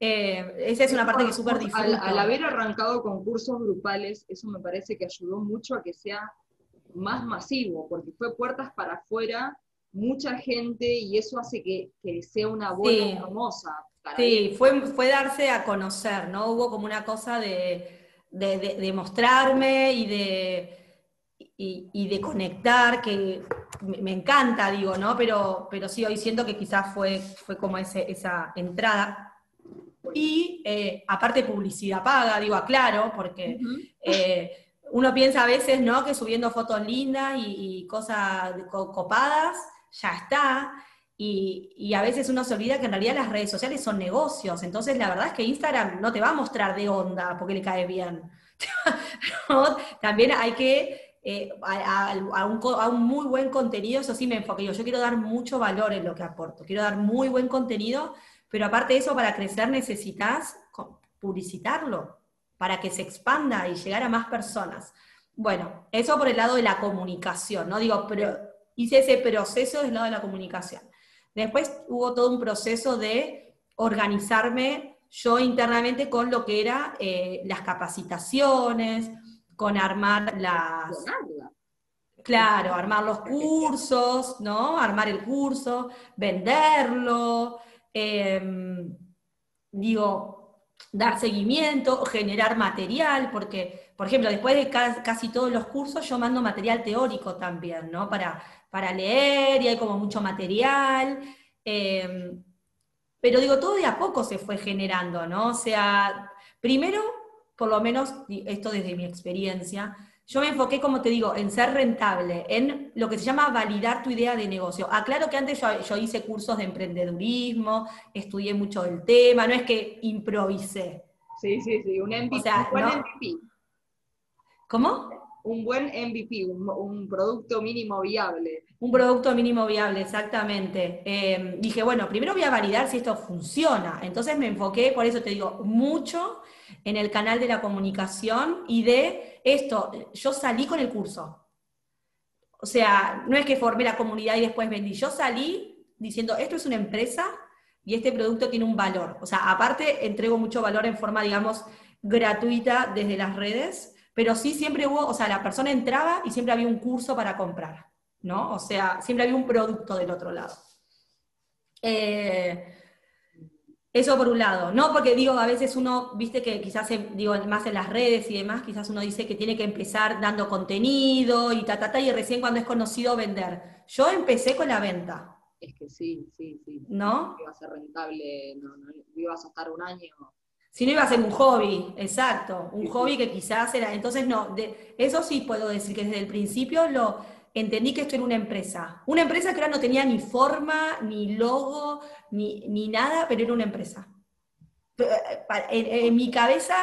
Eh, esa es una parte que es súper difícil. Al, haber arrancado con cursos grupales, eso me parece que ayudó mucho a que sea más masivo, porque fue puertas para afuera, mucha gente, y eso hace que, sea una bola hermosa. sí, fue, fue darse a conocer, ¿no? Hubo como una cosa de de, mostrarme y de, y, de conectar, que me, encanta, digo, ¿no? Pero, pero sí, hoy siento que quizás fue, fue como ese, esa entrada. Y eh, aparte publicidad paga, digo, aclaro, porque eh, uno piensa a veces, ¿no? Que subiendo fotos lindas y, y cosas copadas, ya está. Y, a veces uno se olvida que en realidad las redes sociales son negocios. Entonces, la verdad es que Instagram no te va a mostrar de onda porque le cae bien. También hay que, eh, a, un, muy buen contenido, eso sí me enfoque yo. Yo quiero dar mucho valor en lo que aporto. Quiero dar muy buen contenido, pero aparte de eso, para crecer necesitas publicitarlo, para que se expanda y llegar a más personas. Bueno, eso por el lado de la comunicación, ¿no? Digo, pero hice ese proceso del lado de la comunicación. Después hubo todo un proceso de organizarme yo internamente con lo que era eh, las capacitaciones, con armar las... Claro, armar los cursos, ¿no? Armar el curso, venderlo, em, digo, dar seguimiento, generar material, porque, por ejemplo, después de casi todos los cursos yo mando material teórico también, ¿no? Para para leer y hay como mucho material. Em, pero digo, todo de a poco se fue generando, ¿no? O sea, primero, por lo menos, esto desde mi experiencia, yo me enfoqué, como te digo, en ser rentable, en lo que se llama validar tu idea de negocio. Aclaro que antes yo, hice cursos de emprendedurismo, estudié mucho el tema, no es que improvisé. Sí, sí, sí, un MVP. un ¿Cómo? un buen MVP, un, producto mínimo viable. Un producto mínimo viable, exactamente. Em, dije, bueno, primero voy a validar si esto funciona. Entonces me enfoqué, por eso te digo, mucho en el canal de la comunicación y de esto. Yo salí con el curso. O sea, no es que formé la comunidad y después vendí. Yo salí diciendo, esto es una empresa y este producto tiene un valor. O sea, aparte entrego mucho valor en forma, digamos, gratuita desde las redes pero sí siempre hubo, o sea, la persona entraba y siempre había un curso para comprar, ¿no? O sea, siempre había un producto del otro lado. Eh, eso por un lado, ¿no? Porque digo, a veces uno, viste que quizás, digo, más en las redes y demás, quizás uno dice que tiene que empezar dando contenido y ta, ta, ta, y recién cuando es conocido vender. Yo empecé con la venta. Es que sí, sí, sí. ¿No? Iba a ser rentable, no, no, ibas a estar un año si no iba a ser un hobby, exacto, un hobby que quizás era, entonces no, de, eso sí puedo decir que desde el principio lo entendí que esto era una empresa, una empresa que ahora no tenía ni forma, ni logo, ni, ni nada, pero era una empresa. En, mi cabeza,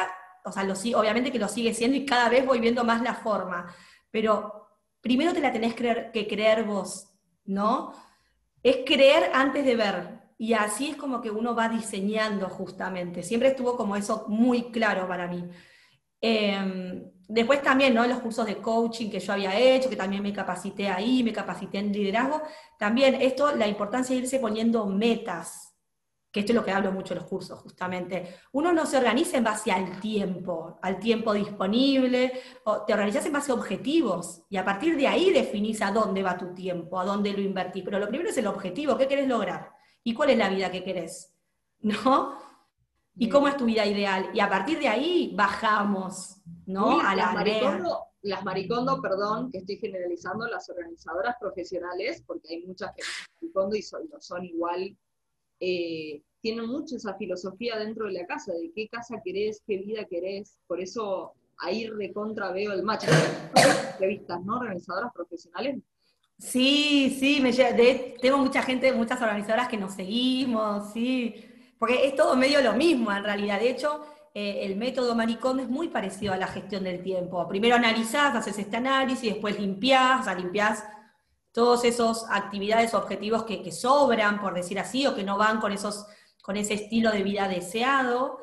o sea, lo, obviamente que lo sigue siendo y cada vez voy viendo más la forma, pero primero te la tenés que creer vos, ¿no? Es creer antes de ver, y así es como que uno va diseñando justamente. Siempre estuvo como eso muy claro para mí. Em, después también, ¿no? Los cursos de coaching que yo había hecho, que también me capacité ahí, me capacité en liderazgo. También esto, la importancia de irse poniendo metas, que esto es lo que hablo mucho en los cursos, justamente. Uno no se organiza en base al tiempo, al tiempo disponible, o te organizas en base a objetivos, y a partir de ahí definís a dónde va tu tiempo, a dónde lo invertís. Pero lo primero es el objetivo, ¿qué querés lograr? ¿Y cuál es la vida que querés? ¿No? ¿Y cómo es tu vida ideal? Y a partir de ahí bajamos, ¿no? a la maricondo, las maricondo, perdón, que estoy generalizando, las organizadoras profesionales, porque hay muchas que son maricondo y son, son igual, eh, tienen mucho esa filosofía dentro de la casa, de qué casa querés, qué vida querés, por eso ahí recontra veo el match. Entrevistas, ¿no? Organizadoras profesionales. Sí, sí, me, tengo mucha gente, muchas organizadoras que nos seguimos, sí, porque es todo medio lo mismo en realidad. De hecho, eh, el método Maricondo es muy parecido a la gestión del tiempo. Primero analizás, haces este análisis, después limpiás, o sea, limpiás todos esos actividades, objetivos que, sobran, por decir así, o que no van con, esos, con ese estilo de vida deseado.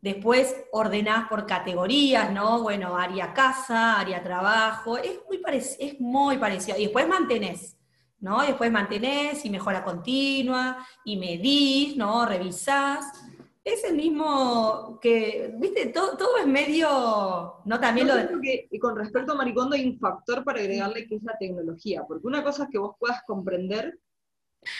Después ordenás por categorías, ¿no? Bueno, área casa, área trabajo, es muy, es muy parecido. Y después mantenés, ¿no? después mantenés y mejora continua, y medís, ¿no? Revisás. Es el mismo que, viste, todo, todo es medio, ¿no? También lo de... que, y con respecto a Maricondo hay un factor para agregarle que es la tecnología, porque una cosa es que vos puedas comprender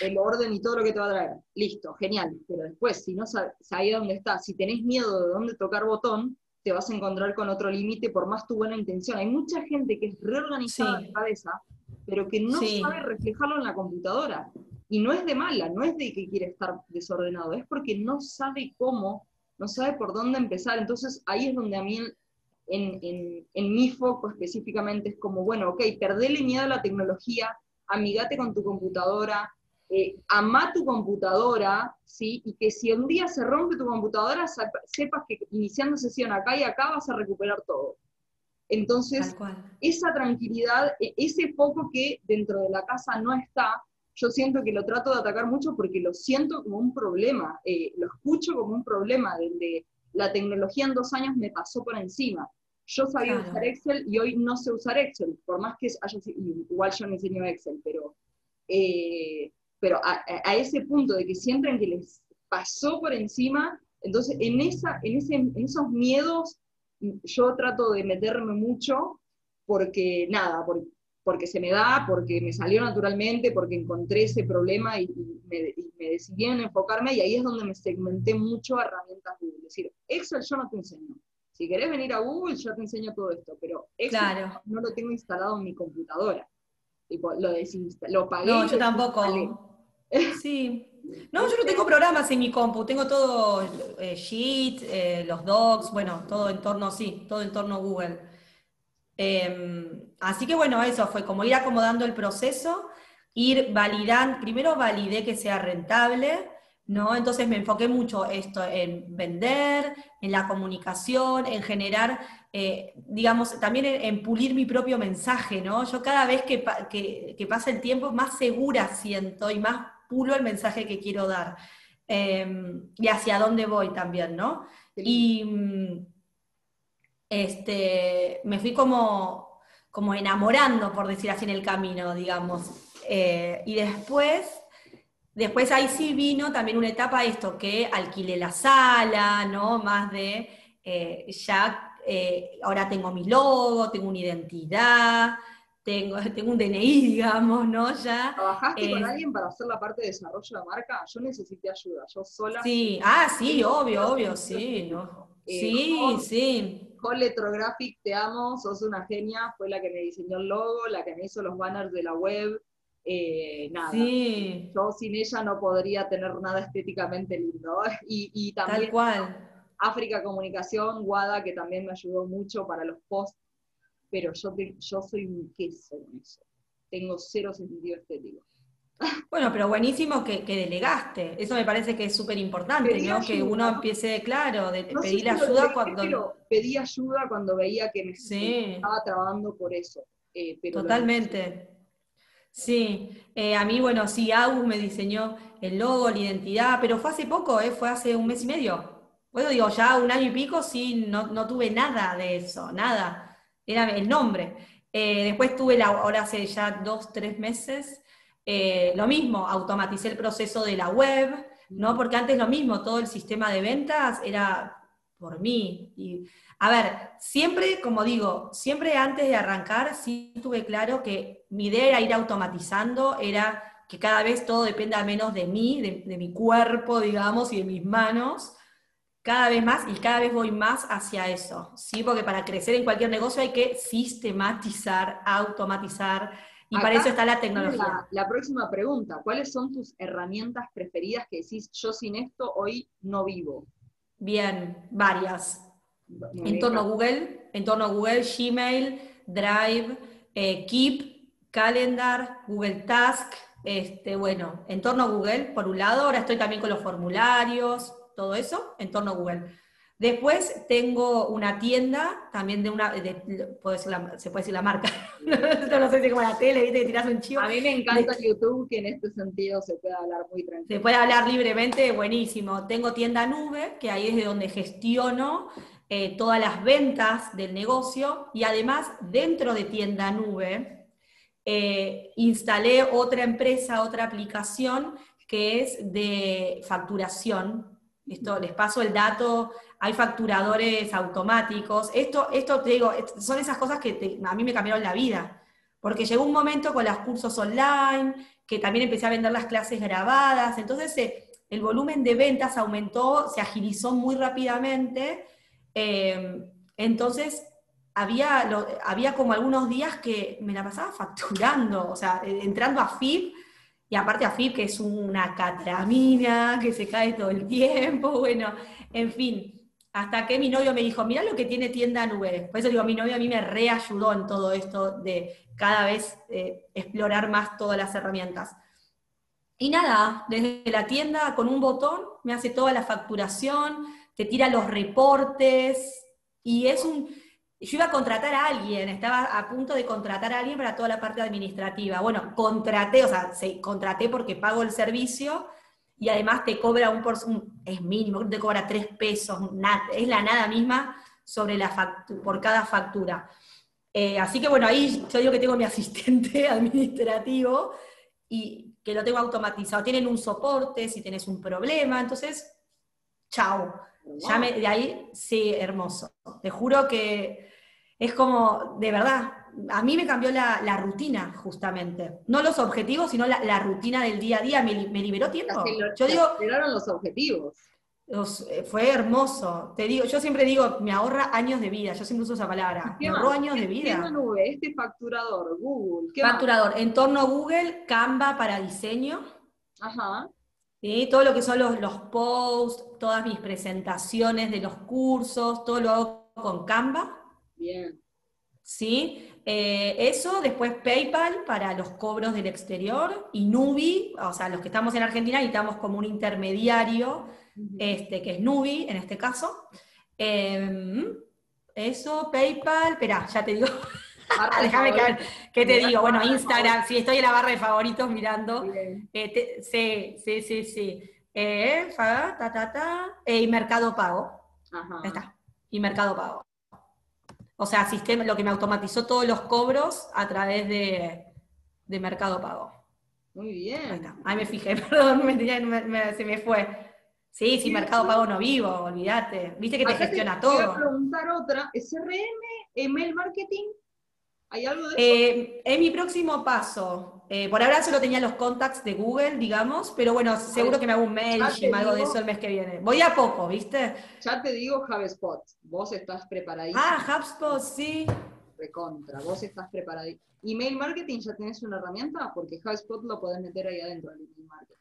el orden y todo lo que te va a traer. Listo, genial. Pero después, si no sabes dónde está, si tenés miedo de dónde tocar botón, te vas a encontrar con otro límite por más tu buena intención. Hay mucha gente que es reorganizada en cabeza, pero que no sabe reflejarlo en la computadora. Y no es de mala, no es de que quiere estar desordenado, es porque no sabe cómo, no sabe por dónde empezar. Entonces ahí es donde a mí, en, en mi foco específicamente, es como, bueno, ok, perdele miedo a la tecnología, amigate con tu computadora, eh, ama tu computadora, ¿sí? Y que si un día se rompe tu computadora, sepas que iniciando sesión acá y acá vas a recuperar todo. Entonces, esa tranquilidad, e, ese foco que dentro de la casa no está, yo siento que lo trato de atacar mucho porque lo siento como un problema, eh, lo escucho como un problema, donde la tecnología en dos años me pasó por encima. Yo sabía usar Excel y hoy no sé usar Excel, por más que haya, igual yo no enseño Excel, pero eh, pero a, ese punto de que sienten que les pasó por encima, entonces en, esa, en, ese, en esos miedos yo trato de meterme mucho porque nada, porque se me da, porque me salió naturalmente, porque encontré ese problema y, me, decidí en enfocarme y ahí es donde me segmenté mucho a herramientas Google. Es decir, Excel yo no te enseño. Si querés venir a Google, yo te enseño todo esto, pero Excel no lo tengo instalado en mi computadora. lo, lo pagué. No, yo tampoco. Sí. No, yo no tengo programas en mi compu, tengo todo eh, Sheet, eh, los docs, bueno, todo en torno, sí, todo en torno a Google. Em, así que bueno, eso fue como ir acomodando el proceso, ir validando, primero validé que sea rentable, ¿no? Entonces me enfoqué mucho esto en vender, en la comunicación, en generar, eh, digamos, también en, pulir mi propio mensaje, ¿no? Yo cada vez que, que, que pasa el tiempo más segura siento y más pulo el mensaje que quiero dar em, y hacia dónde voy también, ¿no? Y mm, este, me fui como, como enamorando, por decir así, en el camino, digamos. Eh, y después, después ahí sí vino también una etapa esto, que alquilé la sala, ¿no? Más de eh, ya, eh, ahora tengo mi logo, tengo una identidad, tengo, tengo un DNI, digamos, ¿no? Ya. ¿Trabajaste con alguien para hacer la parte de desarrollo de marca? Yo necesité ayuda, yo sola. Sí, ah, sí, obvio, obvio, sí, ¿no? Eh, sí, sí. Letrographic, te amo, sos una genia, fue la que me diseñó el logo, la que me hizo los banners de la web. Eh, nada, sí. yo sin ella no podría tener nada estéticamente lindo. Y, y también Tal cual. África Comunicación, Guada, que también me ayudó mucho para los posts pero yo, yo soy un queso en eso. Tengo cero sentido estético. Bueno, pero buenísimo que, delegaste. Eso me parece que es súper importante, ¿no? Que uno empiece, claro, de pedir ayuda cuando. pedí ayuda cuando veía que me, estaba trabajando por eso. Eh, Totalmente. Sí, eh, a mí, bueno, sí, Agus me diseñó el logo, la identidad, pero fue hace poco, eh, fue hace un mes y medio. Bueno, digo, ya un año y pico, sí, no, no tuve nada de eso, nada era el nombre. Eh, después tuve, la, ahora hace ya dos, tres meses, eh, lo mismo, automaticé el proceso de la web, ¿no? Porque antes lo mismo, todo el sistema de ventas era por mí. Y, a ver, siempre, como digo, siempre antes de arrancar, sí tuve claro que mi idea era ir automatizando, era que cada vez todo dependa menos de mí, de, mi cuerpo, digamos, y de mis manos, cada vez más y cada vez voy más hacia eso, ¿sí? Porque para crecer en cualquier negocio hay que sistematizar, automatizar, y para eso está la tecnología. La, próxima pregunta, ¿cuáles son tus herramientas preferidas que decís, yo sin esto hoy no vivo? Bien, varias. En torno a Google, en torno a Google, Gmail, Drive, eh, Keep, Calendar, Google Task, este, bueno, en torno a Google, por un lado, ahora estoy también con los formularios, todo eso, en torno a Google. Después tengo una tienda, también de una, se puede decir la marca, no sé si como la tele, ¿viste? que tirás un chivo. A mí me encanta YouTube, que en este sentido se puede hablar muy tranquilo. Se puede hablar libremente, buenísimo. Tengo tienda nube, que ahí es de donde gestiono eh, todas las ventas del negocio, y además dentro de tienda nube eh, instalé otra empresa, otra aplicación que es de facturación. Esto les paso el dato. Hay facturadores automáticos. Esto, esto te digo, son esas cosas que a mí me cambiaron la vida, porque llegó un momento con los cursos online, que también empecé a vender las clases grabadas, entonces eh, el volumen de ventas aumentó, se agilizó muy rápidamente, eh, entonces había, había como algunos días que me la pasaba facturando, o sea, eh, entrando a FIP, y aparte a FIP que es una catramina, que se cae todo el tiempo, bueno, en fin. Hasta que mi novio me dijo, mira lo que tiene tienda nube. Por eso digo, mi novio a mí me reayudó en todo esto de cada vez eh, explorar más todas las herramientas. Y nada, desde la tienda con un botón me hace toda la facturación, te tira los reportes y es un... Yo iba a contratar a alguien, estaba a punto de contratar a alguien para toda la parte administrativa. Bueno, contraté, o sea, contraté porque pago el servicio, y además te cobra un, por, es mínimo, te cobra tres pesos, es la nada misma sobre la por cada factura. Eh, así que bueno, ahí yo digo que tengo mi asistente administrativo y que lo tengo automatizado. Tienen un soporte si tienes un problema, entonces, chao. Ya de ahí, sí, hermoso. Te juro que es como, de verdad, a mí me cambió la, rutina, justamente. No los objetivos, sino la, rutina del día a día. Me, liberó tiempo. yo digo. los objetivos. Eh, fue hermoso. Te digo, yo siempre digo, me ahorra años de vida. Yo siempre uso esa palabra. Me ahorró años de vida. nube? Este facturador, Google. facturador, entorno Google, Canva para diseño. Ajá. Y Todo lo que son los, los posts, todas mis presentaciones de los cursos, todo lo hago con Canva. Bien. ¿Sí? Eh, eso, después PayPal para los cobros del exterior y Nubi, o sea, los que estamos en Argentina necesitamos como un intermediario, este, que es Nubi en este caso. Em, eso, PayPal, espera, ya te digo. Déjame que, ¿qué te digo? Bueno, Instagram, sí, estoy en la barra de favoritos mirando. Eh, sí, sí, sí, sí. Eh, ta, ta, ta, y Mercado Pago. Ajá. está. Y Mercado Pago. O sea, sistema, lo que me automatizó todos los cobros a través de, Mercado Pago. Muy bien. Ahí, me fijé, perdón, se me fue. Sí, sí, Mercado Pago no vivo, olvídate. Viste que te gestiona todo. Te voy a preguntar otra. ¿SRM, email marketing? ¿Hay algo de eso? Eh, es mi próximo paso. Eh, por ahora solo tenía los contacts de Google, digamos, pero bueno, seguro que me hago un mail, algo de eso el mes que viene. Voy a poco, ¿viste? Ya te digo HubSpot, vos estás preparadísimo. Ah, HubSpot, sí. Recontra, vos estás preparadísimo. ¿Email marketing ya tenés una herramienta? Porque HubSpot lo podés meter ahí adentro del email marketing.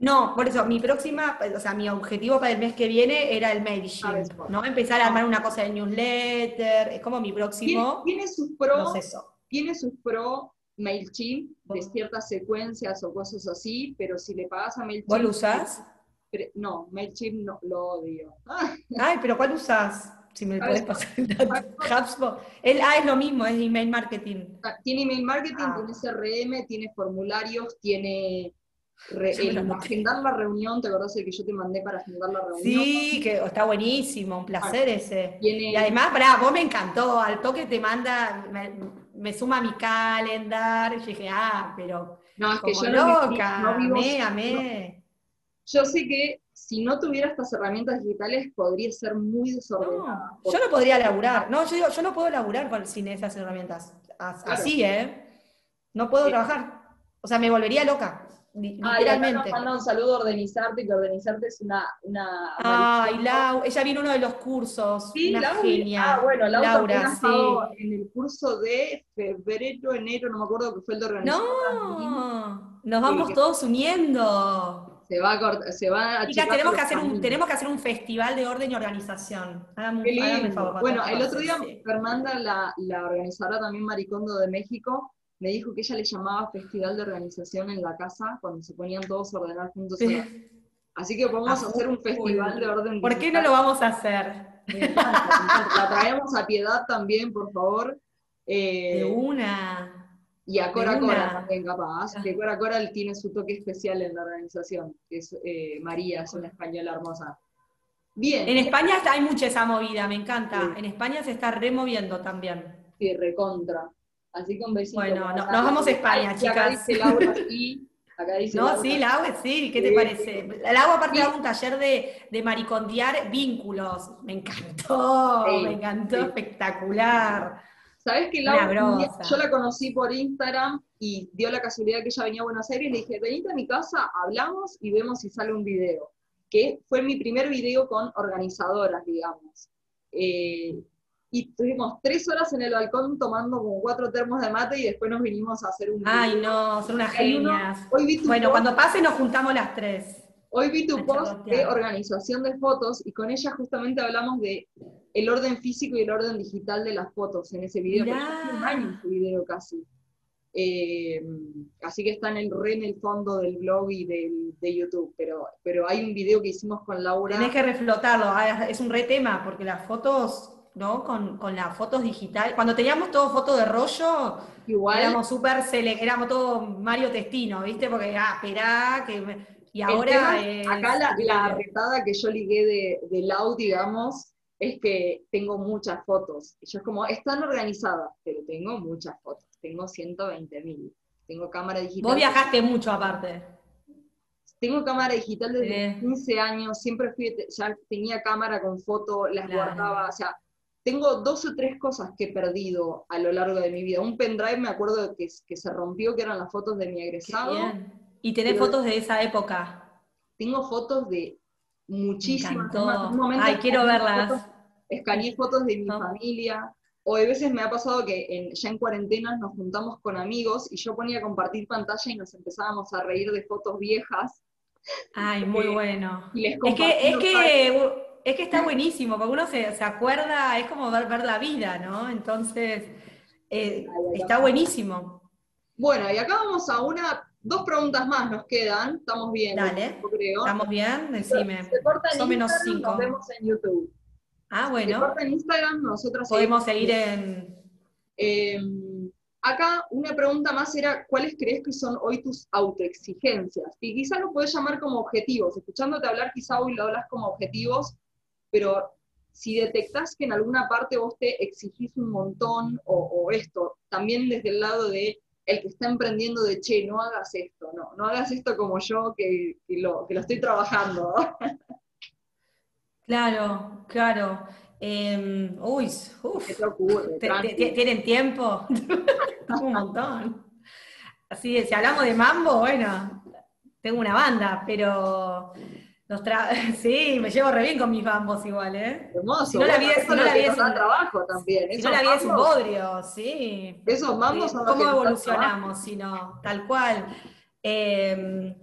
No, por eso, mi próxima, o sea, mi objetivo para el mes que viene era el MailChimp, ¿no? Empezar a armar una cosa de newsletter, es como mi próximo ¿Tiene, sus pro, Tiene sus pro MailChimp de ciertas secuencias o cosas así, pero si le pagas a MailChimp... ¿Vos lo usás? No, MailChimp no, lo odio. Ay, pero ¿cuál usás? Si me puedes pasar el dato. HubSpot. ah, es lo mismo, es email marketing. Ah, tiene email marketing, ah. tiene CRM, tiene formularios, tiene agendar la reunión, ¿te acordás el que yo te mandé para agendar la reunión? Sí, que está buenísimo, un placer ese. Y además, pará, vos me encantó, al toque te manda, me, suma mi calendar, y dije, ah, pero no, es que yo loca, no, vivo, amé, amé. Yo sé que si no tuviera estas herramientas digitales podría ser muy desordenada. yo no podría laburar, no, yo digo, yo no puedo laburar sin esas herramientas, así, ¿eh? No puedo trabajar. O sea, me volvería loca. Literalmente. Ah, un saludo a Organizarte, que Organizarte es una. una Ay, Lau, ella vino uno de los cursos. Sí, una genia. Ah, bueno, Laura, sí. en el curso de febrero, enero, no me acuerdo que fue el de organización. No, nos vamos todos uniendo. Se va a se va a Chicas, tenemos que, hacer un, tenemos que hacer un festival de orden y organización. Hágame, favor, bueno, el otro día Fernanda, la, la organizadora también Maricondo de México, me dijo que ella le llamaba festival de organización en la casa cuando se ponían todos a ordenar juntos. Así que podemos ah, hacer un festival de orden. ¿Por qué no lo vamos a hacer? La traemos a Piedad también, por favor. Eh, de una. Y a Cora Cora también, capaz. Que Cora Cora tiene su toque especial en la organización, que es eh, María, es una española hermosa. Bien. En España hay mucha esa movida, me encanta. En España se está removiendo también. Sí, recontra. Así con besitos. Bueno, nos vamos a España, chicas. Acá dice Laura sí. Acá dice no, sí, Laura, sí, ¿qué te parece? El agua aparte daba un taller de, de, maricondear vínculos. Me encantó, me encantó, espectacular. ¿Sabes que Laura, yo la conocí por Instagram y dio la casualidad que ella venía a Buenos Aires y le dije, venite a mi casa, hablamos y vemos si sale un video. Que fue mi primer video con organizadoras, digamos. Eh, y estuvimos tres horas en el balcón tomando como cuatro termos de mate y después nos vinimos a hacer un... Ay, no, son unas genias. bueno, cuando pase nos juntamos las tres. Hoy vi tu post de organización de fotos y con ella justamente hablamos de el orden físico y el orden digital de las fotos en ese video. Hace un año ese video casi. Eh, así que está en el re en el fondo del blog y del, de YouTube, pero, pero hay un video que hicimos con Laura. Tenés que reflotarlo, ah, es un re tema, porque las fotos ¿no? Con, las fotos digitales. Cuando teníamos todo foto de rollo, Igual. éramos súper, éramos todo Mario Testino, ¿viste? Porque, ah, esperá, que... Y ahora... acá la, la retada que yo ligué de, de Lau, digamos, es que tengo muchas fotos. Yo es como, están organizadas, pero tengo muchas fotos. Tengo 120 mil. Tengo cámara digital. Vos viajaste mucho aparte. Tengo cámara digital desde 15 años, siempre fui, ya tenía cámara con foto, las guardaba, o sea, tengo dos o tres cosas que he perdido a lo largo de mi vida. Un pendrive me acuerdo que, que se rompió, que eran las fotos de mi egresado. ¿Y tenés fotos de esa época? Tengo fotos de muchísimas. Ay, quiero verlas. escaneé fotos de mi familia. O a veces me ha pasado que en, ya en cuarentena nos juntamos con amigos y yo ponía a compartir pantalla y nos empezábamos a reír de fotos viejas. Ay, muy eh, bueno. es que, es que es que está buenísimo, porque uno se, acuerda, es como ver, ver, la vida, ¿no? Entonces, eh, está buenísimo. Bueno, y acá vamos a una, dos preguntas más nos quedan, estamos bien. Dale, ¿estamos bien? Decime. Se, corta en menos cinco. nos vemos en YouTube. Ah, bueno. Se corta en Instagram, nosotros Podemos seguir en... Em, acá una pregunta más era, ¿cuáles crees que son hoy tus autoexigencias? Y quizás lo puedes llamar como objetivos. Escuchándote hablar, quizá hoy lo hablas como objetivos, pero si detectás que en alguna parte vos te exigís un montón o, esto, también desde el lado de el que está emprendiendo de, che, no hagas esto, no, no hagas esto como yo que, lo, que lo estoy trabajando. Claro, claro. Eh, uy, uf, ¿Tienen tiempo? un montón. Así, si hablamos de mambo, bueno, tengo una banda, pero sí, me llevo re bien con mis bambos igual, ¿eh? Hermoso. Si no la vida, si no la es un trabajo también. Si no la vida es un bodrio, sí. Esos son los ¿Cómo evolucionamos si no? Tal cual. Em,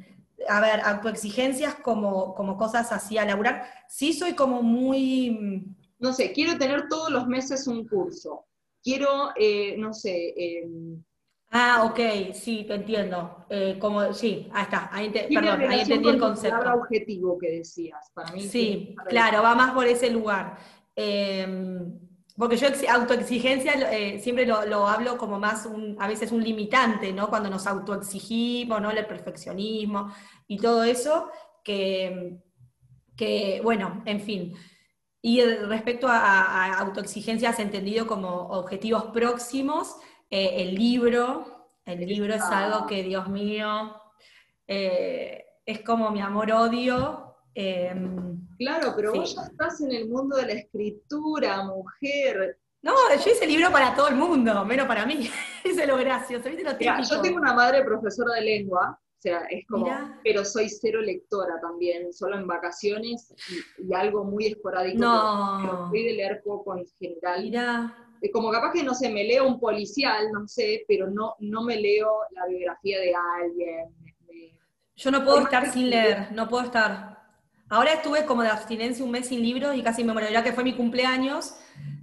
a ver, autoexigencias como, como cosas así a laburar. Sí soy como muy... No sé, quiero tener todos los meses un curso. Quiero, eh, no sé... Eh, Ah, ok, sí, te entiendo. Eh, como, sí, ahí está, ahí, perdón, ahí entendí el concepto. El objetivo que decías, para mí. Sí, claro, va más por ese lugar. Em, porque yo autoexigencia eh, siempre lo, hablo como más, un, a veces un limitante, ¿no? Cuando nos autoexigimos, ¿no? El perfeccionismo y todo eso, que, que bueno, en fin. Y respecto a, a autoexigencias entendido como objetivos próximos, eh, el libro, el libro es algo que, Dios mío, eh, es como mi amor-odio. Em, claro, pero vos ya estás en el mundo de la escritura, mujer. No, yo hice libro para todo el mundo, menos para mí. Es lo gracioso, ¿viste lo Mira, yo tengo una madre profesora de lengua, o sea, es como, pero soy cero lectora también, solo en vacaciones y, algo muy esporádico. No. Pero soy de leer poco en general. Mira. Como capaz que, no sé, me leo un policial, no sé, pero no, no me leo la biografía de alguien. Yo no puedo estar sin leer, no puedo estar. Ahora estuve como de abstinencia un mes sin libros y casi me muero, ya que fue mi cumpleaños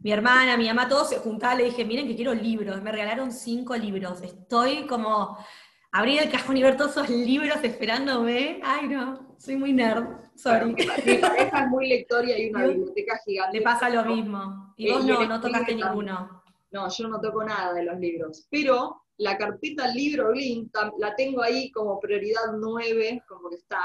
mi hermana, mi mamá, todos se juntaban, le dije, miren que quiero libros, me regalaron cinco libros, estoy como, abrí el cajón y ver todos esos libros esperándome, ay no, soy muy nerd, sorry. Mi pareja es muy lector y hay una biblioteca gigante. Le pasa lo mismo, y vos no, no tocaste ninguno. No, yo no toco nada de los libros, pero la carpeta libro link la tengo ahí como prioridad nueve, como que está,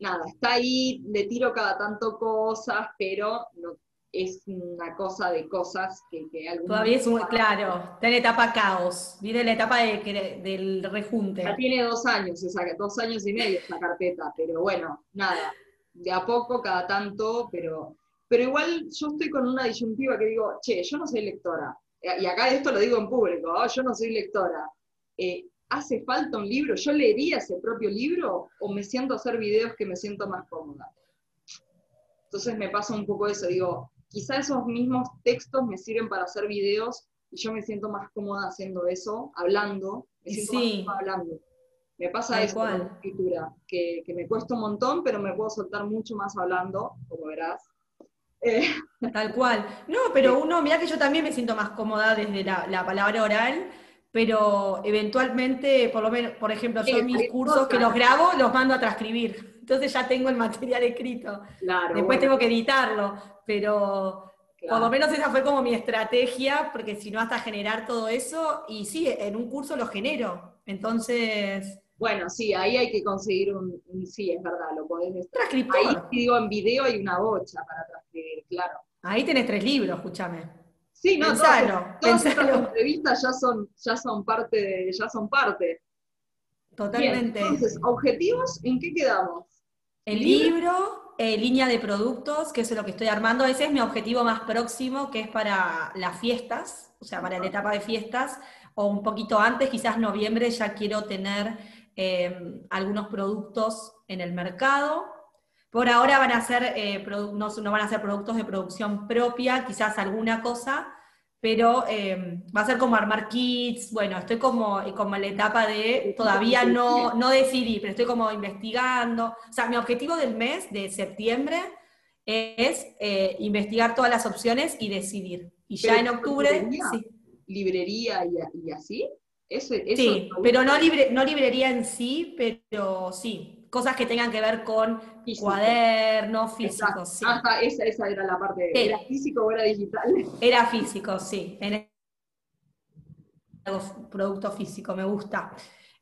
nada, está ahí, le tiro cada tanto cosas, pero no es una cosa de cosas que, que Todavía es muy claro, está en etapa caos, viene la etapa de, del rejunte. Ya tiene dos años, dos años y medio esta carpeta, pero bueno, nada, de a poco, cada tanto, pero, pero igual yo estoy con una disyuntiva que digo, che, yo no soy lectora, y acá esto lo digo en público, ¿oh? yo no soy lectora. Eh, ¿Hace falta un libro? ¿Yo leería ese propio libro o me siento a hacer videos que me siento más cómoda? Entonces me pasa un poco eso, digo, quizá esos mismos textos me sirven para hacer videos y yo me siento más cómoda haciendo eso, hablando, me siento sí. más hablando. Me pasa eso con la escritura, que, me cuesta un montón, pero me puedo soltar mucho más hablando, como verás. Eh, Tal cual. No, pero uno, mira que yo también me siento más cómoda desde la, palabra oral, pero eventualmente, por lo menos, por ejemplo, yo mis cursos que los grabo, los mando a transcribir. Entonces ya tengo el material escrito. Claro, Después tengo que editarlo, pero por lo menos esa fue como mi estrategia, porque si no hasta generar todo eso, y sí, en un curso lo genero. Entonces... Bueno, sí, ahí hay que conseguir un, sí, es verdad, lo podés... Transcriptor. Ahí digo, en video hay una bocha para transcribir, claro. Ahí tenés tres libros, escúchame. Sí, no, todas, todas entrevistas ya son, ya son parte de, ya son parte. Totalmente. entonces, objetivos, ¿en qué quedamos? El libro, eh, línea de productos, que es lo que estoy armando. Ese es mi objetivo más próximo, que es para las fiestas, o sea, para la etapa de fiestas, o un poquito antes, quizás noviembre, ya quiero tener eh, algunos productos en el mercado. Por ahora van a ser, eh, no, no, van a ser productos de producción propia, quizás alguna cosa, pero em, va a ser como armar kits, bueno, estoy como, como en la etapa de todavía no, no decidí, pero estoy como investigando. O sea, mi objetivo del mes de septiembre es eh, investigar todas las opciones y decidir. Y ya en octubre... ¿Librería, sí. librería y, así? sí, pero no, libre, no librería en sí, pero sí, cosas que tengan que ver con cuadernos físicos. Sí. Ah, esa, esa, era la parte. ¿Era físico o era digital? Era físico, sí. En producto físico, me gusta.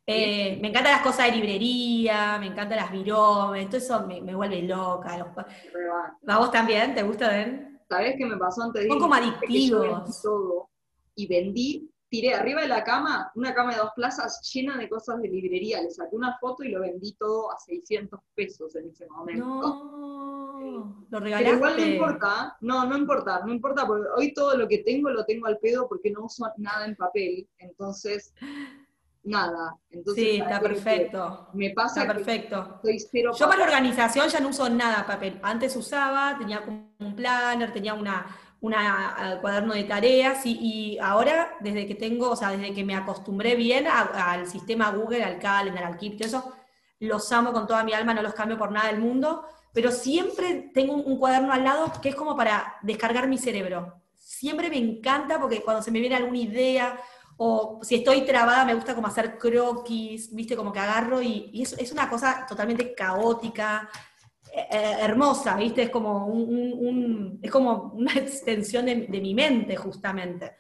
Eh, me encantan las cosas de librería, me encantan las viromes, todo eso me, vuelve loca. ¿A vos también? ¿Te gusta, Ben? ¿Sabés qué me pasó antes? Son como adictivos. Todo, y vendí tiré arriba de la cama, una cama de dos plazas llena de cosas de librería. Le saqué una foto y lo vendí todo a 600 pesos en ese momento. No, lo regalaste. Pero igual no importa, no, no importa, no importa, porque hoy todo lo que tengo lo tengo al pedo porque no uso nada en papel. Entonces, nada. Entonces, sí, está perfecto. Me pasa está perfecto. cero Yo para organización ya no uso nada papel. Antes usaba, tenía un planner, tenía una un cuaderno de tareas y, ahora, desde que tengo, o sea, desde que me acostumbré bien al sistema Google, al Calendar, al Keep, todo eso, los amo con toda mi alma, no los cambio por nada del mundo, pero siempre tengo un, cuaderno al lado que es como para descargar mi cerebro. Siempre me encanta porque cuando se me viene alguna idea o si estoy trabada me gusta como hacer croquis, viste, como que agarro y, y es, una cosa totalmente caótica, hermosa, ¿viste? Es como, un, es como una extensión de, mi mente, justamente.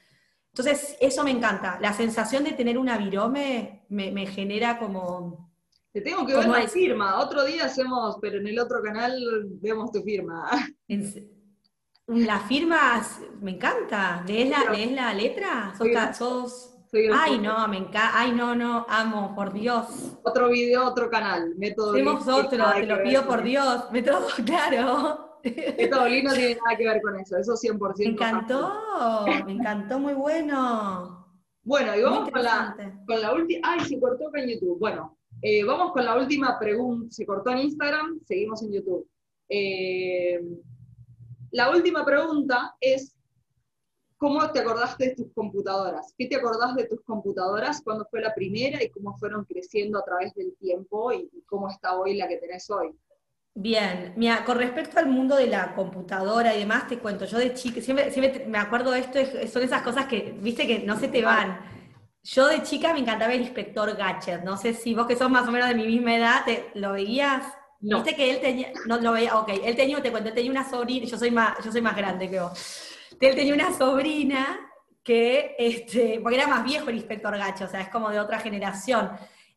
Entonces, eso me encanta. La sensación de tener una virome me, genera como... Te tengo que ver la firma. Otro día hacemos, pero en el otro canal vemos tu firma. Las firmas, me encanta. ¿Lees la, la letra? ¿Sos, Ay, no, me encanta. Ay, no, no, amo, por Dios. Otro video, otro canal, método. Hacemos otro, te lo pido por Dios. Método, claro. Método Olin no tiene nada que ver con eso, eso 100%. Me encantó, me encantó, muy bueno. Bueno, y vamos con la, con la última. Ay, se cortó acá en YouTube. Bueno, eh, vamos con la última pregunta. Se cortó en Instagram, seguimos en YouTube. Eh, la última pregunta es, ¿cómo te acordaste de tus computadoras? ¿Qué te acordás de tus computadoras? ¿Cuándo fue la primera y cómo fueron creciendo a través del tiempo y, cómo está hoy la que tenés hoy? Bien, mira, con respecto al mundo de la computadora y demás, te cuento, yo de chica, siempre, siempre me acuerdo de esto, son esas cosas que, viste, que no se te van. Yo de chica me encantaba el inspector Gadget, no sé si vos que sos más o menos de mi misma edad, te, ¿lo veías? No. Viste que él tenía, no lo veía, ok, él tenía, te cuento, él tenía una sobrina, yo soy más, yo soy más grande que vos. Él tenía una sobrina que, este, porque era más viejo el inspector Gacho, o sea, es como de otra generación,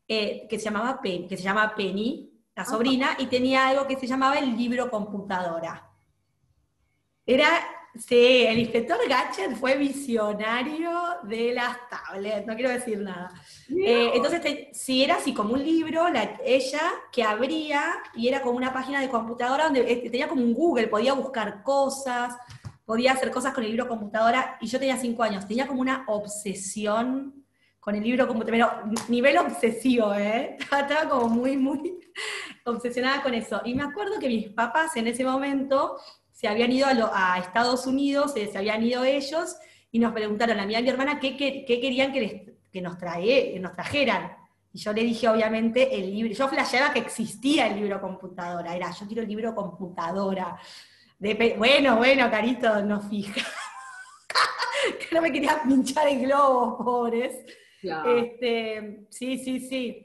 eh, que se llamaba Penny, que se llama Penny, la sobrina, y tenía algo que se llamaba el libro computadora. Era Sí, el inspector Gatchet fue visionario de las tablets, no quiero decir nada. Eh, entonces, si era así como un libro, ella que abría y era como una página de computadora donde este, tenía como un Google, podía buscar cosas, podía hacer cosas con el libro computadora, y yo tenía cinco años, tenía como una obsesión con el libro computadora, pero nivel obsesivo, ¿eh? Estaba como muy, muy obsesionada con eso. Y me acuerdo que mis papás en ese momento se habían ido a, Estados Unidos, se, habían ido ellos y nos preguntaron a mí y a mi hermana qué, querían que, nos, trae, nos trajeran. Y yo le dije, obviamente, el libro. Yo flasheaba que existía el libro computadora. Era, yo quiero el libro computadora. Bueno, bueno, carito, no fija. que no me quería pinchar el globo, pobres. Este, sí, sí, sí.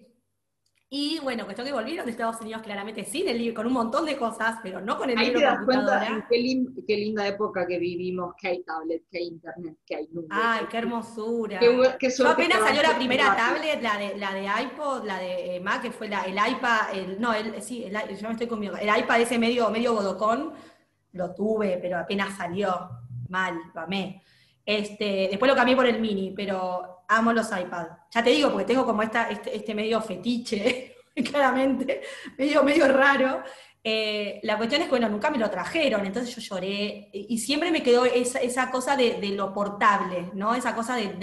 Y bueno, cuestión que volvieron de Estados Unidos claramente sin el libro, con un montón de cosas, pero no con el Ahí libro. Ahí te das cuenta qué, linda época que vivimos, que hay tablet, que hay internet, que hay nubes. Ay, qué hermosura. Yo apenas salió la primera tablet, la de, la de iPod, la de Mac, que fue la, el iPad, el, no, el, sí, el, yo me estoy conmigo, el iPad ese medio, medio bodocón, lo tuve, pero apenas salió, mal, lo amé. Este, después lo cambié por el mini, pero amo los iPads. Ya te digo, porque tengo como esta, este, este medio fetiche, claramente, medio, medio raro. Eh, la cuestión es que, bueno, nunca me lo trajeron, entonces yo lloré y siempre me quedó esa, cosa de, lo portable, ¿no? Esa cosa de,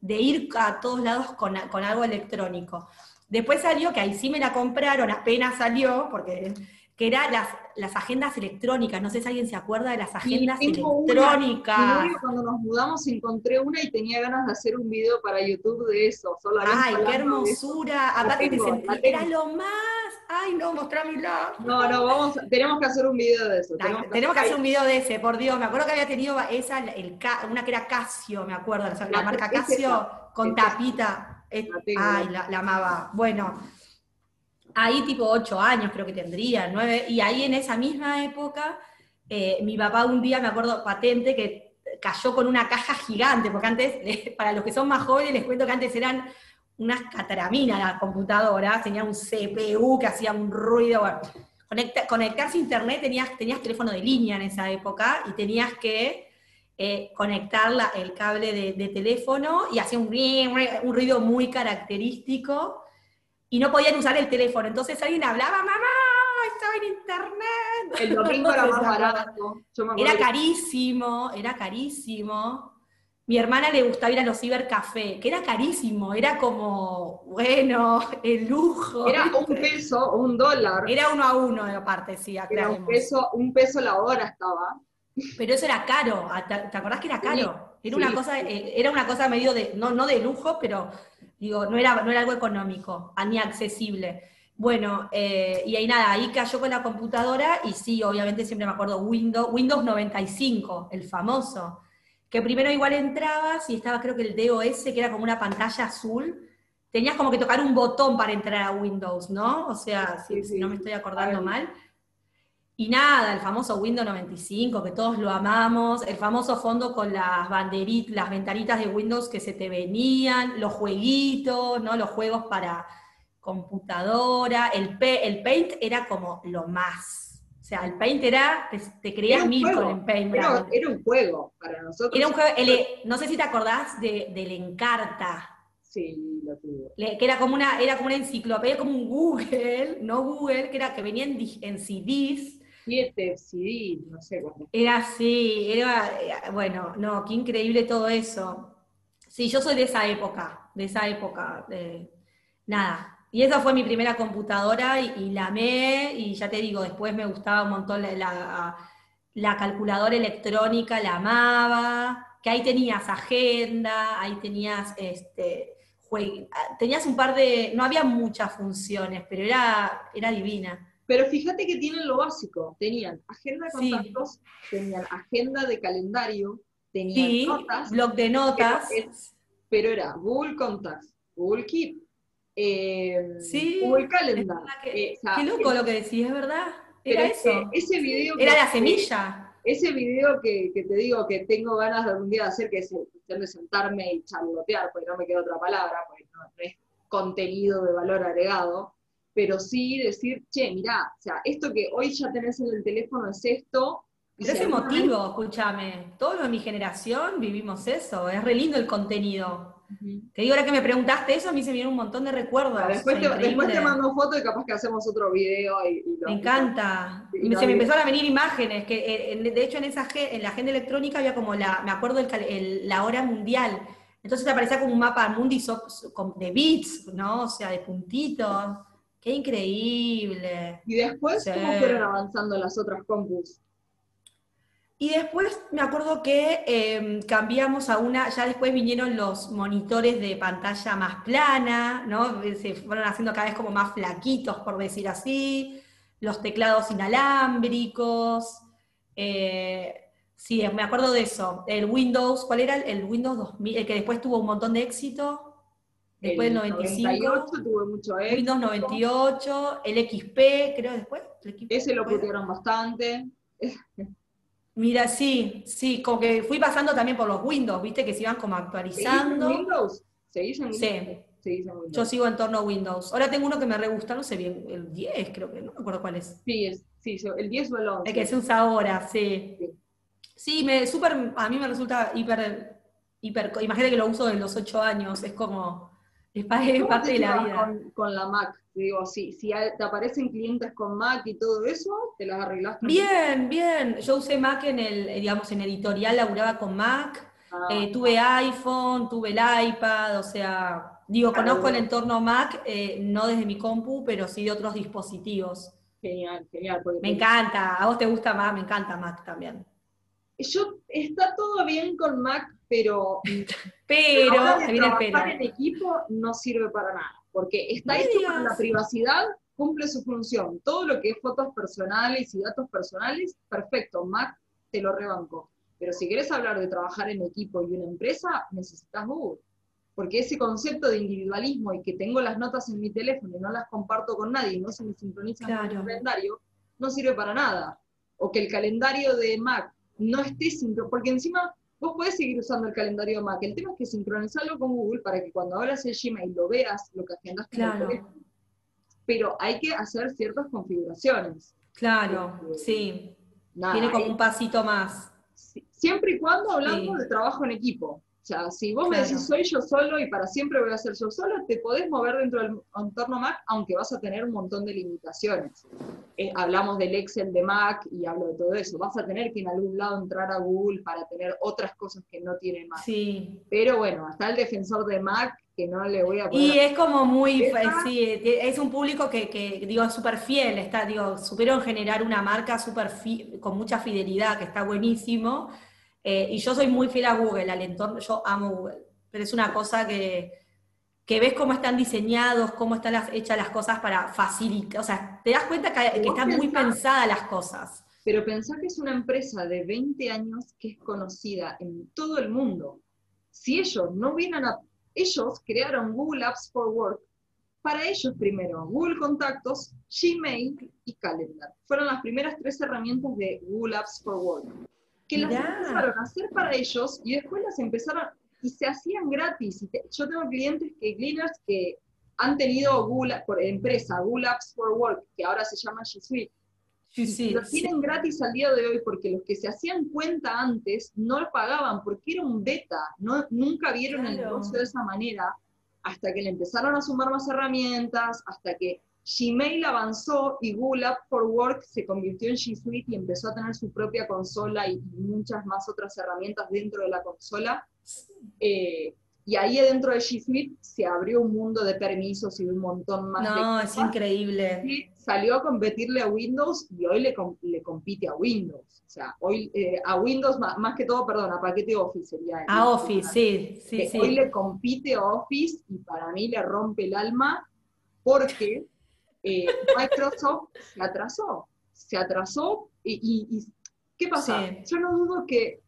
de, ir a todos lados con, con, algo electrónico. Después salió, que ahí sí me la compraron, apenas salió, porque que era las, las agendas electrónicas. No sé si alguien se acuerda de las agendas electrónicas. cuando nos mudamos encontré una y tenía ganas de hacer un video para YouTube de eso. Ay, qué hermosura. Aparte te sentí, era lo más. Ay, no, mostrámela. No, no, vamos, tenemos que hacer un video de eso. tenemos, que, hacer un video de ese, por Dios. Me acuerdo que había tenido esa, el, una que era Casio, me acuerdo, la, marca Casio con tapita. ay, la, la amaba. Bueno, ahí tipo ocho años creo que tendría, nueve, y ahí en esa misma época, eh, mi papá un día, me acuerdo patente, que cayó con una caja gigante, porque antes, para los que son más jóvenes, les cuento que antes eran unas cataraminas las computadoras, tenía un CPU que hacía un ruido, bueno, conectarse a internet, tenías, tenías teléfono de línea en esa época, y tenías que eh, conectar el cable de, teléfono, y hacía un ruido muy característico, y no podían usar el teléfono. Entonces alguien hablaba, mamá, estaba en internet. El domingo era más barato. Era carísimo, era carísimo. Mi hermana le gustaba ir a los cibercafé, que era carísimo, era como, bueno, el lujo. Era un peso un dólar. Era uno a uno, aparte, sí, Era un peso, un peso la hora estaba. Pero eso era caro, ¿te acordás que era caro? era, una cosa, eh, era una cosa medio de, no, no de lujo, pero Digo, no era, no era algo económico, ni accesible. Bueno, eh, y ahí nada, ahí cayó con la computadora y sí, obviamente siempre me acuerdo Windows, Windows 95, el famoso, que primero igual entrabas y estaba creo que el DOS, que era como una pantalla azul, tenías como que tocar un botón para entrar a Windows, ¿no? O sea, si, no me estoy acordando mal. Y nada, el famoso Windows 95, que todos lo amamos, el famoso fondo con las banderitas, las ventanitas de Windows que se te venían, los jueguitos, ¿no? Los juegos para computadora, el, el Paint era como lo más. O sea, el Paint era, te, creías mil con el Paint. Era, era, un juego para nosotros. Era un juego, no sé si te acordás de, del Encarta. Sí, lo tuve. que era como una, era como una enciclopedia, como un Google, no Google, que era que venía en, en CDs 7, CD, no sé cuándo. Era así, era, eh, bueno, no, qué increíble todo eso. Sí, yo soy de esa época, de esa época, de, nada. Y esa fue mi primera computadora y, la amé, y ya te digo, después me gustaba un montón la, la, calculadora electrónica, la amaba, que ahí tenías agenda, ahí tenías este, tenías un par de, no había muchas funciones, pero era, era divina. Pero fíjate que tienen lo básico, tenían agenda de contactos, tenían agenda de calendario, tenían notas. blog de notas. Pero, era Google Contacts, Google Keep, eh, Google Calendar. Eh, qué loco lo que decís, es verdad. Era eso. Ese video era la semilla. Ese video que, te digo que tengo ganas de algún día de hacer, que es cuestión de sentarme y charlotear, porque no me queda otra palabra, porque no es contenido de valor agregado, pero sí decir, che, mirá, o sea, esto que hoy ya tenés en el teléfono es esto. Pero ese motivo, escúchame, todos de mi generación vivimos eso, es re lindo el contenido. Te digo, ahora que me preguntaste eso, a mí se me vienen un montón de recuerdos. después, te, después, te, mando foto y capaz que hacemos otro video. Y, me encanta. se me empezaron a venir imágenes, que eh, de hecho en, esa, en la agenda electrónica había como la, me acuerdo el, la hora mundial. Entonces te aparecía como un mapa mundi de bits, ¿no? O sea, de puntitos. Qué increíble. ¿Y después cómo fueron avanzando las otras compus? Y después me acuerdo que em, cambiamos a una, ya después vinieron los monitores de pantalla más plana, ¿no? Se fueron haciendo cada vez como más flaquitos, por decir así, los teclados inalámbricos. Eh, sí, me acuerdo de eso. El Windows, ¿cuál era? El Windows 2000, el que después tuvo un montón de éxito. Después del 95. 98 tuvo mucho éxito. Windows 98, el XP, creo después. Ese lo pusieron bastante. Mira, sí, sí, como que fui pasando también por los Windows, viste, que se iban como actualizando. ¿Seguís en Windows? ¿Seguís en Windows? Sí. Yo sigo en torno a Windows. Ahora tengo uno que me re gusta, no sé bien, el 10 creo que, no me acuerdo cuál es. Sí, es, sí el 10 o el 11. El que se usa ahora, sí. Sí, me, super, a mí me resulta hiper, hiper, imagínate que lo uso desde los 8 años, es como, es, parte de la vida. con la Mac? Digo, si, si te aparecen clientes con Mac y todo eso, ¿te las arreglaste? Bien, bien. Yo usé Mac en el, eh, digamos, en editorial, laburaba con Mac. Ah. Eh, tuve iPhone, tuve el iPad, o sea, digo, conozco el entorno Mac, eh, no desde mi compu, pero sí de otros dispositivos. Genial, genial. Me encanta, a vos te gusta Mac, me encanta Mac también. Yo, está todo bien con Mac, pero... pero, trabajar en equipo no sirve para nada porque está hecho para la privacidad, cumple su función. Todo lo que es fotos personales y datos personales, perfecto, Mac te lo rebanco. Pero si quieres hablar de trabajar en equipo y una empresa, necesitas Google. Porque ese concepto de individualismo y que tengo las notas en mi teléfono y no las comparto con nadie y no se me sincronizan con el calendario, no sirve para nada. O que el calendario de Mac no esté sincronizado, porque encima Vos podés seguir usando el calendario Mac. El tema es que sincronizarlo con Google para que cuando abras el Gmail lo veas, lo que agendas claro. Pero hay que hacer ciertas configuraciones. Claro, eh, sí. Tiene como un pasito más. Siempre y cuando hablando de trabajo en equipo. O sea, si vos me decís soy yo solo y para siempre voy a ser yo solo, te podés mover dentro del entorno Mac, aunque vas a tener un montón de limitaciones. Eh, hablamos del Excel de Mac y hablo de todo eso. Vas a tener que en algún lado entrar a Google para tener otras cosas que no tiene Mac. Sí. Pero bueno, hasta el defensor de Mac que no le voy a poner. Y es como muy, sí, es un público que, que digo, súper fiel, está, digo, supieron generar una marca súper con mucha fidelidad, que está buenísimo eh, y yo soy muy fiel a Google, al entorno, yo amo Google, pero es una cosa que, que ves cómo están diseñados, cómo están hechas las cosas para facilitar, o sea, te das cuenta que, están muy pensadas las cosas. Pero pensá que es una empresa de 20 años que es conocida en todo el mundo. Si ellos no vienen a... Ellos crearon Google Apps for Work para ellos primero, Google Contactos, Gmail y Calendar. Fueron las primeras tres herramientas de Google Apps for Work que las empezaron a hacer para ellos y después las empezaron y se hacían gratis. yo tengo clientes que, cleaners que han tenido Google, por empresa, Google Apps for Work, que ahora se llama G Suite. Sí, lo tienen gratis al día de hoy porque los que se hacían cuenta antes no lo pagaban porque era un beta, no, nunca vieron el negocio de esa manera hasta que le empezaron a sumar más herramientas, hasta que Gmail avanzó y Google App for Work se convirtió en G Suite y empezó a tener su propia consola y muchas más otras herramientas dentro de la consola. Eh, y ahí dentro de G Suite se abrió un mundo de permisos y un montón más no, de es increíble. Y salió a competirle a Windows y hoy le, le compite a Windows. O sea, hoy eh, a Windows, más, que todo, perdón, a paquete Office sería. A Office, sí, sí, sí. Hoy le compite a Office y para mí le rompe el alma porque eh, Microsoft se atrasó. Se atrasó y, ¿qué pasa? Yo no dudo que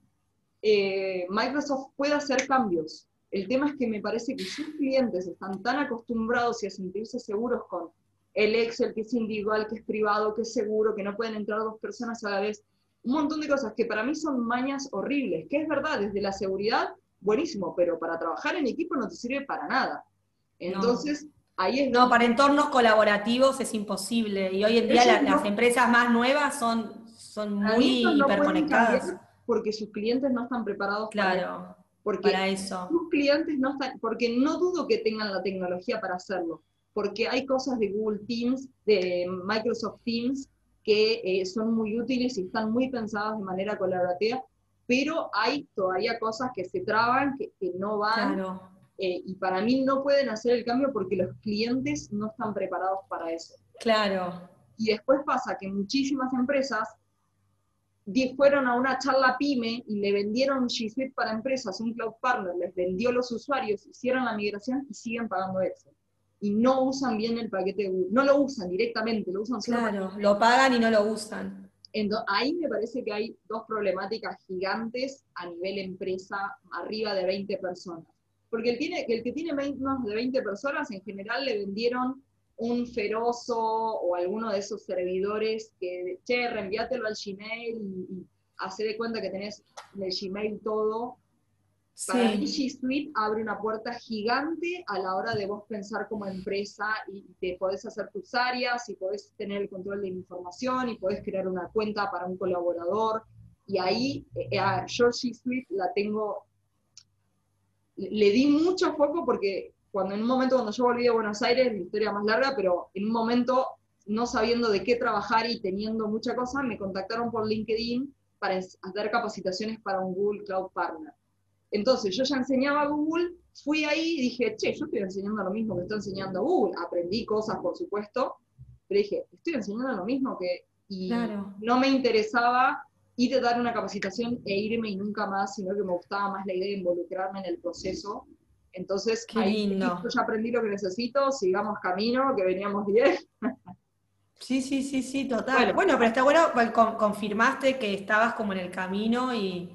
eh, Microsoft pueda hacer cambios el tema es que me parece que sus clientes están tan acostumbrados y a sentirse seguros con el Excel, que es individual, que es privado, que es seguro, que no pueden entrar dos personas a la vez. Un montón de cosas que para mí son mañas horribles, que es verdad, desde la seguridad, buenísimo, pero para trabajar en equipo no te sirve para nada. Entonces, ahí es... No, para entornos colaborativos es imposible. Y hoy en día las empresas más nuevas son, son muy hiperconectadas. Porque sus clientes no están preparados claro. Porque para eso. sus clientes no están, porque no dudo que tengan la tecnología para hacerlo, porque hay cosas de Google Teams, de Microsoft Teams, que eh, son muy útiles y están muy pensadas de manera colaborativa, pero hay todavía cosas que se traban, que, no van, eh, y para mí no pueden hacer el cambio porque los clientes no están preparados para eso. Claro. Y después pasa que muchísimas empresas fueron a una charla pyme y le vendieron G Suite para empresas, un cloud partner, les vendió los usuarios, hicieron la migración y siguen pagando eso. Y no usan bien el paquete de Google, no lo usan directamente, lo usan solo Claro, lo pagan y no lo usan. ahí me parece que hay dos problemáticas gigantes a nivel empresa, arriba de 20 personas. Porque el, tiene, el que tiene menos de 20 personas, en general le vendieron un ferozo o alguno de esos servidores que, che, reenviátelo al Gmail y, hace de cuenta que tenés en el Gmail todo. Para mí G Suite abre una puerta gigante a la hora de vos pensar como empresa y te podés hacer tus áreas y podés tener el control de la información y podés crear una cuenta para un colaborador. Y ahí eh, yo G Suite la tengo, le di mucho foco porque cuando en un momento cuando yo volví a Buenos Aires, la historia más larga, pero en un momento no sabiendo de qué trabajar y teniendo mucha cosa, me contactaron por LinkedIn para hacer capacitaciones para un Google Cloud Partner. Entonces yo ya enseñaba a Google, fui ahí y dije, che, yo estoy enseñando lo mismo que está enseñando Google. Aprendí cosas, por supuesto, pero dije, estoy enseñando lo mismo que... Y no me interesaba ir a dar una capacitación e irme y nunca más, sino que me gustaba más la idea de involucrarme en el proceso entonces, ahí ya aprendí lo que necesito, sigamos camino, que veníamos bien. Sí, sí, sí, sí, total. Bueno, pero está bueno, confirmaste que estabas como en el camino y...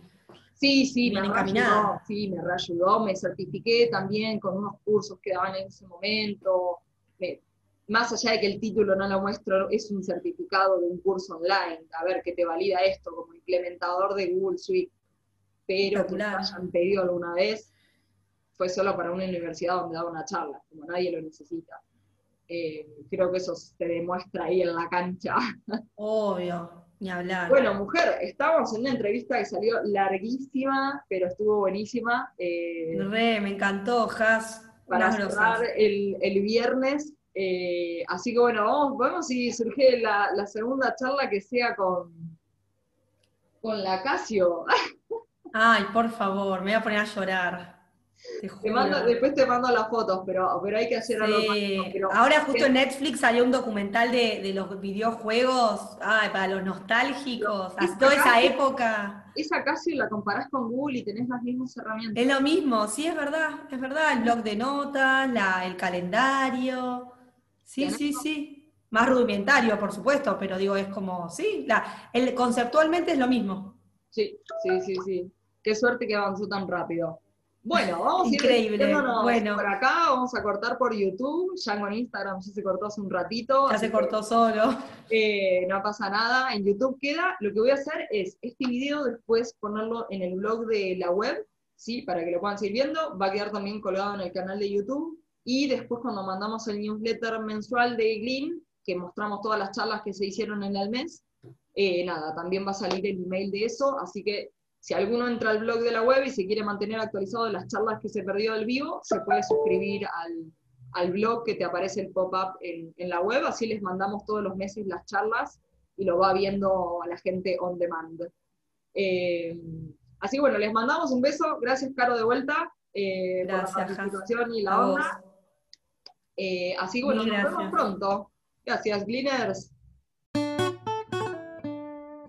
Sí, sí, me reayudó, sí, me reayudó, me certifiqué también con unos cursos que daban en ese momento. Más allá de que el título no lo muestro, es un certificado de un curso online, a ver, que te valida esto como implementador de Google Suite. Pero que te hayan pedido alguna vez, fue solo para una universidad donde daba una charla, como nadie lo necesita. Eh, creo que eso se demuestra ahí en la cancha. Obvio, ni hablar. Bueno, mujer, estábamos en una entrevista que salió larguísima, pero estuvo buenísima. Eh, Re, me encantó, Has. Para cerrar el, el, viernes. Eh, así que bueno, vamos, vamos si surge la, la, segunda charla que sea con, con la Casio. Ay, por favor, me voy a poner a llorar después te mando las fotos, pero, pero hay que hacer algo más. Ahora justo en Netflix salió un documental de, los videojuegos, para los nostálgicos, toda esa época. Esa casi la comparás con Google y tenés las mismas herramientas. Es lo mismo, sí, es verdad, es verdad, el blog de notas, el calendario, sí, sí, sí. Más rudimentario, por supuesto, pero digo, es como, sí, el, conceptualmente es lo mismo. Sí, sí, sí, sí. Qué suerte que avanzó tan rápido. Bueno, vamos Increíble. a ir bueno. por acá, vamos a cortar por YouTube, ya con Instagram ya se cortó hace un ratito. Ya se cortó solo. Eh, no pasa nada, en YouTube queda. Lo que voy a hacer es este video después ponerlo en el blog de la web, ¿sí? para que lo puedan seguir viendo. Va a quedar también colgado en el canal de YouTube. Y después cuando mandamos el newsletter mensual de Glean, que mostramos todas las charlas que se hicieron en el mes, eh, nada, también va a salir el email de eso, así que si alguno entra al blog de la web y se quiere mantener actualizado de las charlas que se perdió del vivo, se puede suscribir al blog que te aparece el pop-up en, la web, así les mandamos todos los meses las charlas y lo va viendo a la gente on demand. Eh, así que bueno, les mandamos un beso, gracias Caro de vuelta eh, por la participación y la onda. Eh, así que bueno, nos vemos pronto. Gracias, Gleaners.